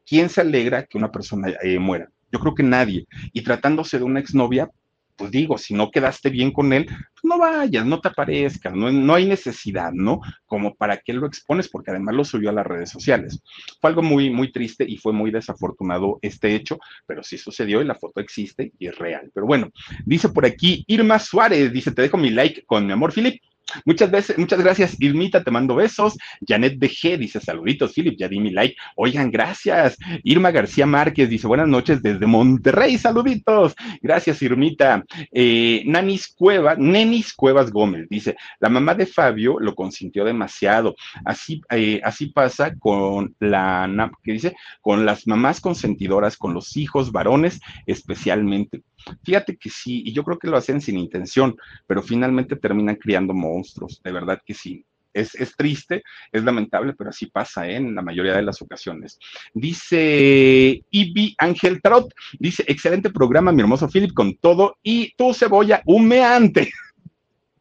[SPEAKER 1] ¿quién se alegra que una persona eh, muera? Yo creo que nadie. Y tratándose de una exnovia, pues digo, si no quedaste bien con él, pues no vayas, no te aparezcas, no, no, hay necesidad, ¿no? Como para que lo expones, porque además lo subió a las redes sociales. Fue algo muy, muy triste y fue muy desafortunado este hecho, pero sí sucedió y la foto existe y es real. Pero bueno, dice por aquí Irma Suárez, dice, te dejo mi like con mi amor, Philip. Muchas veces, muchas gracias, Irmita, te mando besos. Janet BG dice saluditos, Philip, ya di mi like. Oigan, gracias. Irma García Márquez dice buenas noches desde Monterrey, saluditos. Gracias, Irmita. Eh, Nanis Cueva, Nenis Cuevas Gómez dice, la mamá de Fabio lo consintió demasiado. Así, eh, así pasa con la, ¿qué dice? Con las mamás consentidoras, con los hijos varones especialmente. Fíjate que sí, y yo creo que lo hacen sin intención, pero finalmente terminan criando monstruos, de verdad que sí. Es, es, triste, es lamentable, pero así pasa ¿eh? en la mayoría de las ocasiones. Dice Ibi Ángel Tarot, dice, excelente programa, mi hermoso Philip, con todo y tu cebolla humeante.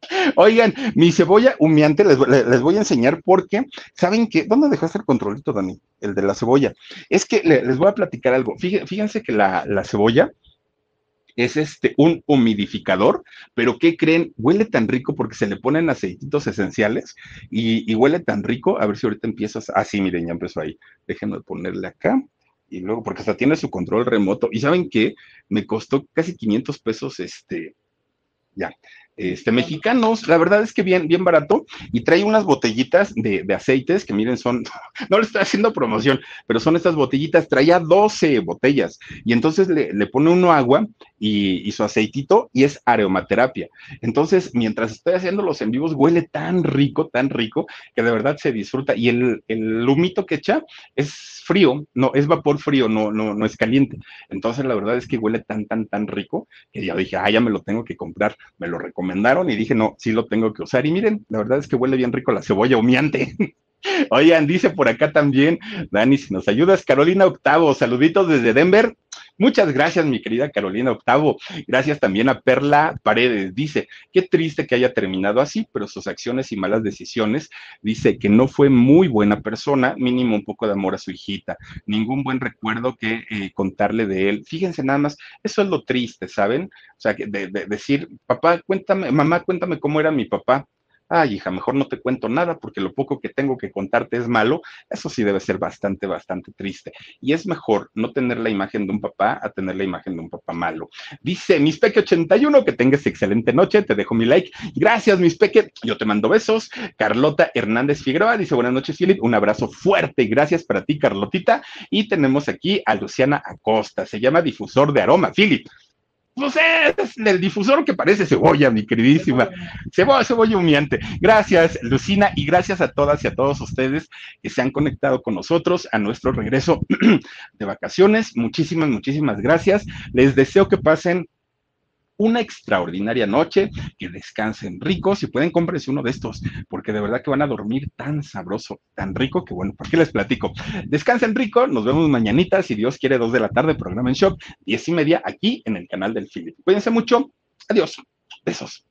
[SPEAKER 1] Oigan, mi cebolla humeante les, les, voy a enseñar porque, ¿saben qué? ¿Dónde dejaste el controlito, Dani? El de la cebolla. Es que les voy a platicar algo. Fíjense que la, la cebolla es este, un humidificador, pero ¿qué creen? Huele tan rico porque se le ponen aceititos esenciales y, huele tan rico. A ver si ahorita empiezas. Ah, sí, miren, ya empezó ahí. Déjenme ponerle acá. Y luego, porque hasta tiene su control remoto. Y saben qué? Me costó casi 500 pesos este. Ya, este, mexicanos, la verdad es que bien, bien barato, y trae unas botellitas de, de, aceites que miren, son, no le estoy haciendo promoción, pero son estas botellitas, traía 12 botellas, y entonces le, le pone uno agua y, su aceitito, y es aromaterapia. Entonces, mientras estoy haciendo los en vivos, huele tan rico, tan rico, que de verdad se disfruta, y el, el humito que echa es frío, no, es vapor frío, no, no, no es caliente. Entonces, la verdad es que huele tan, tan, tan rico, que ya dije, ah, ya me lo tengo que comprar, me lo recomendaron y dije, no, sí lo tengo que usar. Y miren, la verdad es que huele bien rico la cebolla humeante. Oigan, dice por acá también, Dani, si nos ayudas, Carolina Octavo, saluditos desde Denver. Muchas gracias, mi querida Carolina Octavo. Gracias también a Perla Paredes. Dice, qué triste que haya terminado así, pero sus acciones y malas decisiones, dice que no fue muy buena persona, mínimo un poco de amor a su hijita, ningún buen recuerdo que eh, contarle de él. Fíjense nada más, eso es lo triste, ¿saben? O sea, de, de decir, papá, cuéntame, mamá, cuéntame cómo era mi papá ay hija, mejor no te cuento nada porque lo poco que tengo que contarte es malo, eso sí debe ser bastante, bastante triste. Y es mejor no tener la imagen de un papá a tener la imagen de un papá malo. Dice Mis Peque 81, que tengas excelente noche, te dejo mi like. Gracias, Mis Peque, yo te mando besos. Carlota Hernández Figueroa dice buenas noches, Philip, un abrazo fuerte y gracias para ti, Carlotita. Y tenemos aquí a Luciana Acosta, se llama difusor de aroma, Philip pues es el difusor que parece cebolla, mi queridísima. Cebolla, cebolla humeante. Gracias, Lucina, y gracias a todas y a todos ustedes que se han conectado con nosotros a nuestro regreso de vacaciones. Muchísimas, muchísimas gracias. Les deseo que pasen una extraordinaria noche, que descansen ricos y pueden comprarse uno de estos, porque de verdad que van a dormir tan sabroso, tan rico, que bueno, ¿por qué les platico? Descansen rico, nos vemos mañanita, si Dios quiere, dos de la tarde, programa en shock, diez y media, aquí en el canal del Philip. Cuídense mucho, adiós, besos.